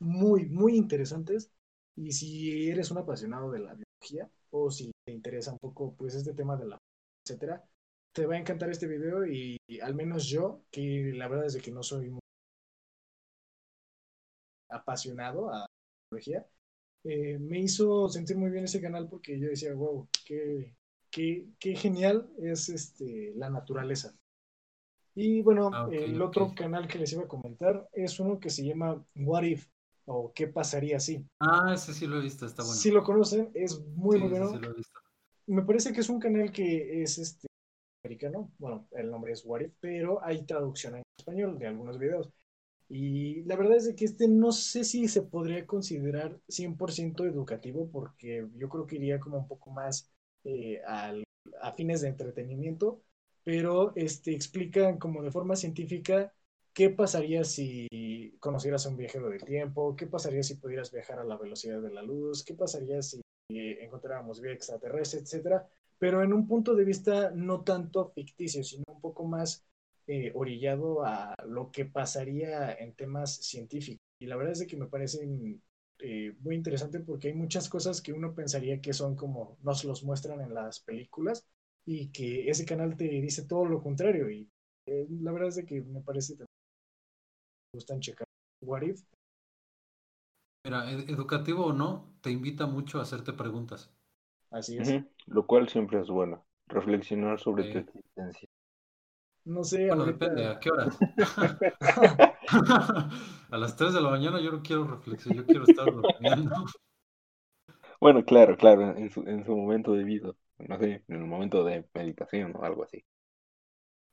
Speaker 3: muy, muy interesantes y si eres un apasionado de la biología o si te interesa un poco pues este tema de la etcétera, te va a encantar este video y, y al menos yo, que la verdad es de que no soy muy apasionado a la biología, eh, me hizo sentir muy bien ese canal porque yo decía, wow, qué, qué, qué genial es este, la naturaleza. Y bueno,
Speaker 4: Ah,
Speaker 3: el otro canal que les iba a comentar es uno que se llama What If. o qué pasaría si.
Speaker 4: Ah, ese sí lo he visto, está bueno.
Speaker 3: Si lo conocen, es muy,
Speaker 4: Sí,
Speaker 3: bueno.
Speaker 4: sí lo he visto.
Speaker 3: Me parece que es un canal que es este americano. Bueno, el nombre es What If, pero hay traducción en español de algunos videos. Y la verdad es que este no sé si se podría considerar 100% educativo, porque yo creo que iría como un poco más eh, al- a fines de entretenimiento, pero este, explican como de forma científica qué pasaría si conocieras a un viajero del tiempo, qué pasaría si pudieras viajar a la velocidad de la luz, qué pasaría si eh, encontráramos vida extraterrestre, etcétera, pero en un punto de vista no tanto ficticio, sino un poco más eh, orillado a lo que pasaría en temas científicos. Y la verdad es de que me parecen eh, muy interesante porque hay muchas cosas que uno pensaría que son como nos los muestran en las películas y que ese canal te dice todo lo contrario. Y eh, la verdad es de que me parece que me gustan checar What If.
Speaker 4: Mira, ed- educativo o no, te invita mucho a hacerte preguntas.
Speaker 3: Así es.
Speaker 2: Lo cual siempre es bueno. Reflexionar sobre tu existencia.
Speaker 3: No sé,
Speaker 4: Bueno,
Speaker 3: ahorita-
Speaker 4: depende, ¿a qué horas? a las 3 de la mañana yo no quiero reflexionar, yo quiero estar durmiendo.
Speaker 2: Bueno, claro, claro, en su, en su momento debido. No sé, en el momento de meditación o algo así.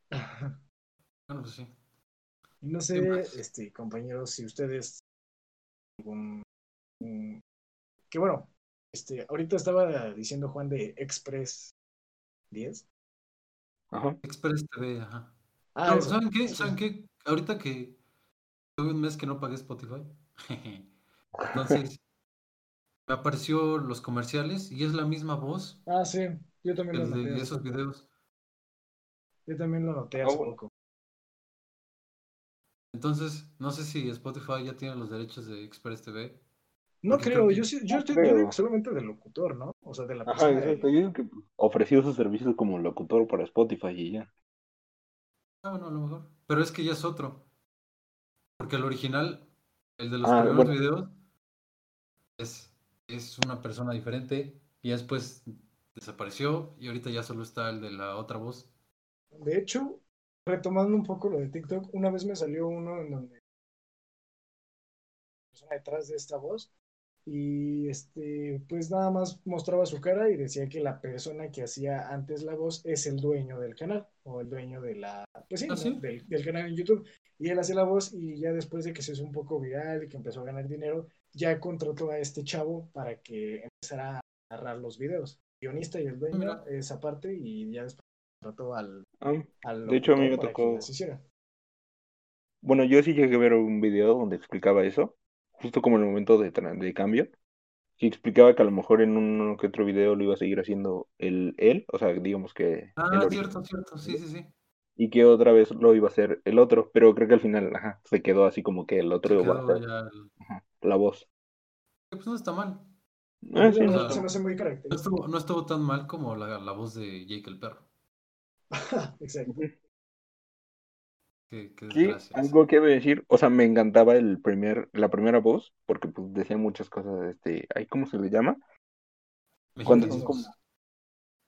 Speaker 4: Bueno, pues sí.
Speaker 3: No
Speaker 4: ¿Qué
Speaker 3: sé, este, compañeros, si ustedes algún- un- que bueno, este, ahorita estaba diciendo Juan de Express 10.
Speaker 2: Ajá.
Speaker 4: Express TV, ajá.
Speaker 3: Ah,
Speaker 4: ¿saben qué? ¿Saben qué? Ahorita que tuve un mes que no pagué Spotify, entonces me apareció los comerciales y es la misma voz
Speaker 3: Ah, sí, yo también lo noté
Speaker 4: de esos videos.
Speaker 3: Yo también lo noté hace
Speaker 2: bueno.
Speaker 3: poco.
Speaker 4: Entonces, no sé si Spotify ya tiene los derechos de Express TV.
Speaker 3: No
Speaker 4: Porque creo
Speaker 3: yo, sí- yo,
Speaker 2: No
Speaker 3: estoy, yo
Speaker 2: creo.
Speaker 3: digo que solamente del locutor, ¿no? O sea, de la
Speaker 2: Ajá, exacto. Yo digo que pues, ofreció sus servicios como locutor para Spotify y ya.
Speaker 4: Ah, bueno, a lo mejor. Pero es que ya es otro. Porque el original, el de los
Speaker 2: Ah,
Speaker 4: primeros
Speaker 2: bueno.
Speaker 4: videos, es, es una persona diferente y ya después desapareció y ahorita ya solo está el de la otra voz.
Speaker 3: De hecho, retomando un poco lo de TikTok, una vez me salió uno en donde la persona detrás de esta voz y este pues nada más mostraba su cara y decía que la persona que hacía antes la voz es el dueño del canal o el dueño de la pues sí,
Speaker 4: ¿Ah.
Speaker 3: Del, del canal en YouTube y él hacía la voz y ya después de que se hizo un poco viral y que empezó a ganar dinero ya contrató a este chavo para que empezara a narrar los videos guionista y el dueño
Speaker 4: Mira.
Speaker 3: esa parte y ya después contrató al
Speaker 2: Ah,
Speaker 3: al
Speaker 2: De hecho, a mí me tocó-. Bueno, yo sí llegué a ver un video donde explicaba eso, justo como en el momento de, de cambio, que explicaba que a lo mejor en uno que otro video lo iba a seguir haciendo el él, o sea, digamos que
Speaker 4: Ah, cierto, cierto, sí, sí, sí.
Speaker 2: y que otra vez lo iba a hacer el otro, pero creo que al final, ajá, se quedó así como que el
Speaker 4: Se
Speaker 2: otro iba a
Speaker 4: el-
Speaker 2: ajá, la voz.
Speaker 4: Pues no está mal.
Speaker 2: Ah, sí, no
Speaker 3: se me hace muy
Speaker 4: No
Speaker 3: característico.
Speaker 4: estuvo, no estuvo tan mal como la, la voz de Jake el perro.
Speaker 3: Exacto.
Speaker 4: Qué, qué
Speaker 2: Sí, algo que decir, o sea, me encantaba el primer, la primera voz, porque pues decía muchas cosas, este, ay, ¿cómo se le llama? Cuando son como,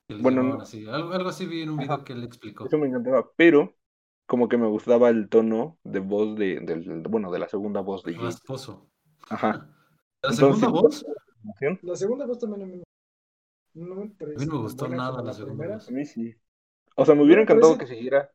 Speaker 2: bueno,
Speaker 4: llamaban
Speaker 2: no-
Speaker 4: así. Algo, algo así vi en un
Speaker 2: Ajá.
Speaker 4: video que él explicó.
Speaker 2: eso me encantaba, pero como que me gustaba el tono de voz de, del, bueno, de la segunda voz de Jake.
Speaker 4: Rasposo.
Speaker 2: Ajá.
Speaker 4: La
Speaker 2: Entonces,
Speaker 4: segunda voz,
Speaker 3: La segunda voz también a mí no me
Speaker 4: a
Speaker 3: parece
Speaker 4: mí no me gustó nada
Speaker 3: como
Speaker 4: la segunda
Speaker 3: primera.
Speaker 4: voz.
Speaker 2: A mí sí. O sea, me hubiera
Speaker 3: me
Speaker 2: encantado
Speaker 3: parece-
Speaker 2: que siguiera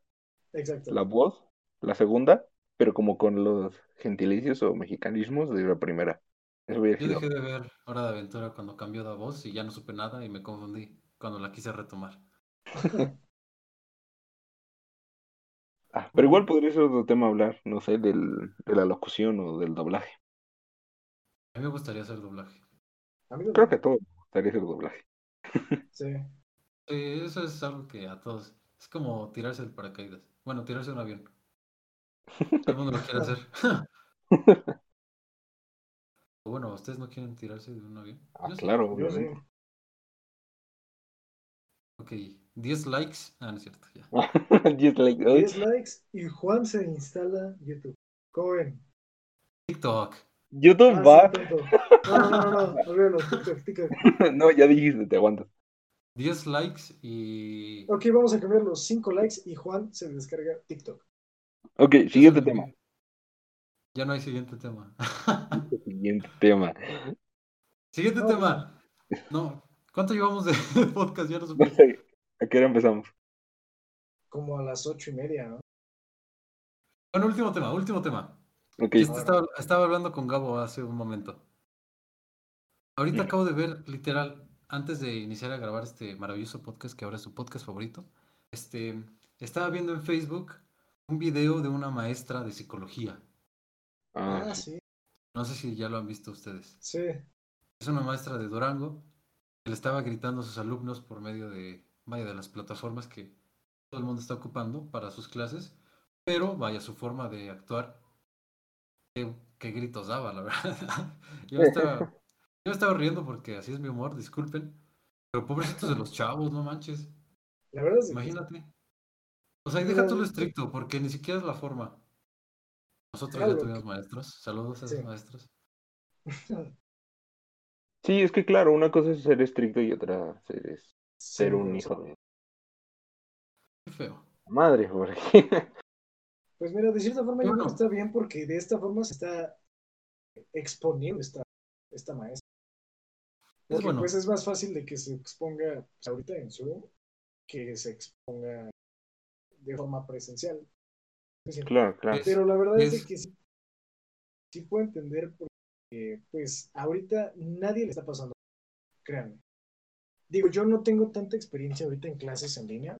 Speaker 3: Exacto.
Speaker 2: la voz, la segunda, pero como con los gentilicios o mexicanismos de la primera. Eso hubiera
Speaker 4: Yo
Speaker 2: sido.
Speaker 4: dejé de ver Hora de Aventura cuando cambió de voz y ya no supe nada y me confundí cuando la quise retomar.
Speaker 2: Ah, pero igual podría ser otro tema hablar, no sé, del, de la locución o del doblaje.
Speaker 4: A mí me gustaría hacer doblaje.
Speaker 3: A mí también.
Speaker 2: Creo que a todos nos gustaría hacer doblaje.
Speaker 3: Sí.
Speaker 4: Eh, eso es algo que a todos. Es como tirarse el paracaídas. Bueno, tirarse un avión. Todo el mundo lo quiere hacer. O bueno, ¿ustedes no quieren tirarse de un avión?
Speaker 2: Ah,
Speaker 4: Yo sí.
Speaker 2: claro,
Speaker 3: Yo sí.
Speaker 2: obviamente.
Speaker 4: Ok, 10 likes. Ah, no es cierto, ya.
Speaker 2: 10 likes. Ay,
Speaker 3: 10 likes y Juan se instala YouTube. ¿Cómo ven?
Speaker 4: TikTok.
Speaker 2: YouTube
Speaker 3: Ah,
Speaker 2: va.
Speaker 3: sí. No, no, no, no, no, olvídalo, TikTok, TikTok.
Speaker 2: no, ya dijiste, te aguantas.
Speaker 4: 10 likes y.
Speaker 3: Ok, vamos a cambiar los 5 likes y Juan se descarga TikTok.
Speaker 2: Ok, siguiente tema.
Speaker 4: Ya no hay siguiente tema.
Speaker 2: Siguiente tema.
Speaker 4: Siguiente
Speaker 3: No,
Speaker 4: tema. No, ¿cuánto llevamos de podcast? Ya no supe.
Speaker 2: ¿a qué hora empezamos?
Speaker 3: Como a las ocho y media, ¿no?
Speaker 4: Bueno, último tema, último tema.
Speaker 2: Ok,
Speaker 4: Este estaba, estaba hablando con Gabo hace un momento. Ahorita acabo de ver, literal, antes de iniciar a grabar este maravilloso podcast, que ahora es su podcast favorito, este, estaba viendo en Facebook un video de una maestra de psicología.
Speaker 2: ah,
Speaker 3: Ah, sí,
Speaker 4: No sé si ya lo han visto ustedes.
Speaker 3: sí.
Speaker 4: Es una maestra de Durango que le estaba gritando a sus alumnos por medio de, vaya, de las plataformas que todo el mundo está ocupando para sus clases, pero vaya, su forma de actuar, qué, qué gritos daba, la verdad. Yo me estaba, yo estaba riendo porque así es mi humor, disculpen, pero pobrecitos de los chavos, no manches,
Speaker 3: La verdad es que
Speaker 4: imagínate. O sea, y deja tú lo estricto, porque ni siquiera es la forma. Nosotros ya tuvimos maestros, saludos a esos
Speaker 3: Sí.
Speaker 4: maestros.
Speaker 2: sí, es que claro, una cosa es ser estricto y otra ser, es ser
Speaker 3: sí,
Speaker 2: un hijo de
Speaker 4: Qué feo.
Speaker 2: madre, porque
Speaker 3: Pues mira, de cierta forma yo creo que está bien porque de esta forma se está exponiendo esta, esta maestra.
Speaker 4: Es
Speaker 3: Porque
Speaker 4: bueno.
Speaker 3: pues es más fácil de que se exponga pues, ahorita en Zoom que se exponga de forma presencial.
Speaker 2: Claro, claro.
Speaker 3: Pero la verdad es,
Speaker 4: es-
Speaker 3: que sí, sí puedo entender porque pues ahorita nadie le está pasando, créanme. Digo, yo no tengo tanta experiencia ahorita en clases en línea.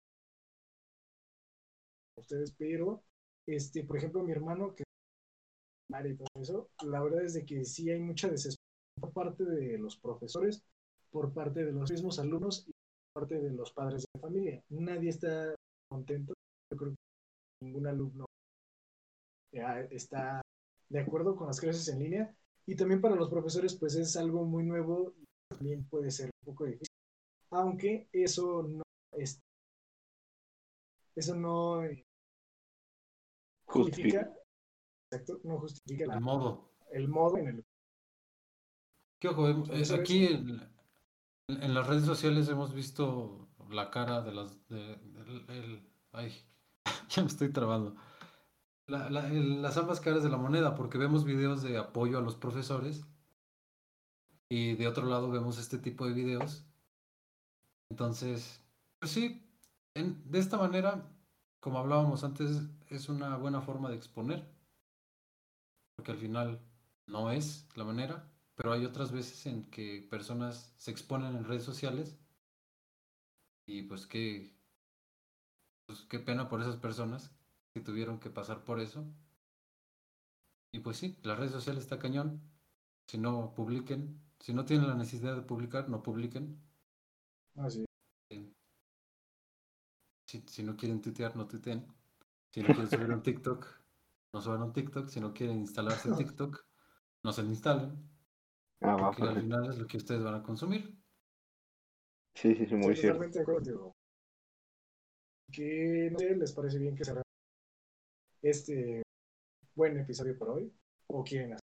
Speaker 3: Ustedes, pero este, por ejemplo, mi hermano que y todo eso, la verdad es de que sí hay mucha desesperación por parte de los profesores, por parte de los mismos alumnos y por parte de los padres de familia. Nadie está contento. Yo creo que ningún alumno ya está de acuerdo con las clases en línea. Y también para los profesores, pues es algo muy nuevo y también puede ser un poco difícil. Aunque eso no es. Eso no eh,
Speaker 2: Justifica.
Speaker 3: justifica. Exacto, no justifica la-
Speaker 4: El modo.
Speaker 3: el modo en el
Speaker 4: Que ojo, em- eh, aquí en, en las redes sociales hemos visto la cara de las de, del- el- ay, ya me estoy trabando. Las ambas caras de la moneda, porque vemos videos de apoyo a los profesores y de otro lado vemos este tipo de videos. Entonces, pues sí, de esta manera, como hablábamos antes, es una buena forma de exponer, porque al final no es la manera, pero hay otras veces en que personas se exponen en redes sociales y pues qué, pues qué pena por esas personas que tuvieron que pasar por eso. Y pues sí, las redes sociales está cañón. Si no publiquen, si no tienen la necesidad de publicar, no publiquen.
Speaker 3: así.
Speaker 4: Si, si no quieren tuitear, no tuiteen. Si no quieren subir un TikTok, no suban un TikTok. Si no quieren instalarse TikTok, no se lo instalen.
Speaker 2: Ah, va,
Speaker 4: Porque al
Speaker 2: perfecto.
Speaker 4: final es lo que ustedes van a consumir.
Speaker 2: Sí, sí, sí, muy
Speaker 3: Sí,
Speaker 2: cierto.
Speaker 3: Que no sé, les parece bien que cerramos este buen episodio por hoy o quieren hacer.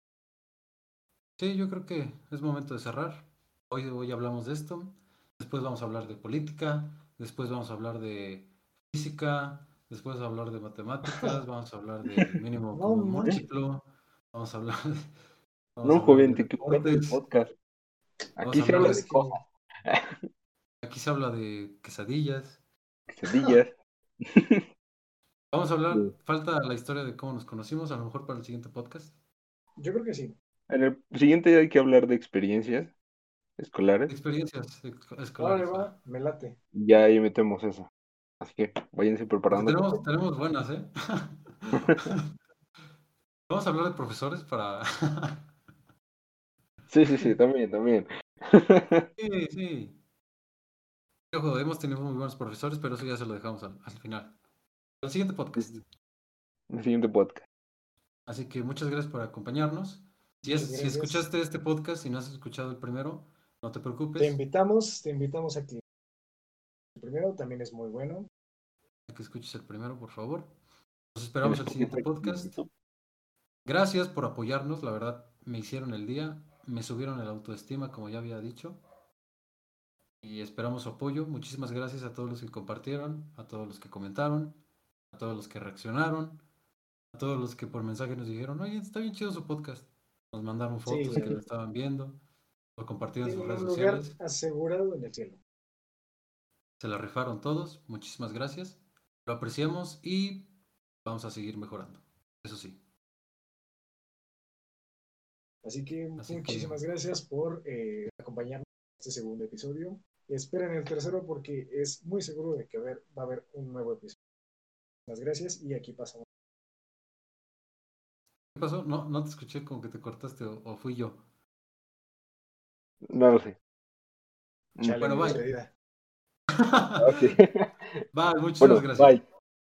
Speaker 4: Sí, yo creo que es momento de cerrar. Hoy, hoy hablamos de esto. Después vamos a hablar de política. Después vamos a hablar de física. Después vamos a hablar de matemáticas. Vamos a hablar de mínimo
Speaker 3: No
Speaker 4: múltiplo. Vamos a hablar de. vamos
Speaker 2: No, joven,
Speaker 4: de
Speaker 2: podcast. Aquí se habla
Speaker 4: de-
Speaker 2: de cosas,
Speaker 4: Aquí se habla de quesadillas.
Speaker 2: quesadillas.
Speaker 4: Vamos a hablar.
Speaker 2: Sí.
Speaker 4: Falta la historia de cómo nos conocimos. A lo mejor para el siguiente podcast.
Speaker 3: Yo creo que sí.
Speaker 2: En el siguiente hay que hablar de experiencias escolares.
Speaker 4: Experiencias escolares. va,
Speaker 3: me late.
Speaker 2: Ya ahí metemos eso. Así que váyanse preparando.
Speaker 4: Tenemos, tenemos buenas, ¿eh? Vamos a hablar de profesores para.
Speaker 2: Sí, sí, sí, también, también.
Speaker 4: Sí, sí. Ojo, hemos tenido muy buenos profesores, pero eso ya se lo dejamos al, al final. Al siguiente podcast.
Speaker 2: El siguiente podcast.
Speaker 4: Así que muchas gracias por acompañarnos. Si, es- escuchaste este podcast y no has escuchado el primero, no te preocupes.
Speaker 3: Te invitamos, te invitamos a que el primero también es muy bueno.
Speaker 4: a que escuches el primero, por favor. Nos esperamos el siguiente podcast. Gracias por apoyarnos, la verdad me hicieron el día, me subieron el autoestima, como ya había dicho. Y esperamos su apoyo. Muchísimas gracias a todos los que compartieron, a todos los que comentaron, a todos los que reaccionaron. a todos los que por mensaje nos dijeron, oye, está bien chido su podcast. Nos mandaron
Speaker 3: Sí,
Speaker 4: fotos que
Speaker 3: sí.
Speaker 4: lo estaban viendo, lo compartieron en sus redes
Speaker 3: lugar
Speaker 4: sociales.
Speaker 3: asegurado en el cielo.
Speaker 4: Se la rifaron todos. Muchísimas gracias. Lo apreciamos y vamos a seguir mejorando. Eso sí.
Speaker 3: Así que
Speaker 4: Así que-
Speaker 3: muchísimas gracias por eh, acompañarnos en este segundo episodio. Esperen el tercero porque es muy seguro de que haber- va a haber un nuevo episodio. Muchas gracias y aquí pasamos.
Speaker 4: ¿Qué pasó? No, no te escuché como que te cortaste o, o fui yo.
Speaker 2: No lo sé.
Speaker 3: Chale,
Speaker 4: Bueno, bye.
Speaker 3: despedida.
Speaker 2: Ok.
Speaker 4: Va, muchísimas
Speaker 2: bueno,
Speaker 4: gracias.
Speaker 2: bye.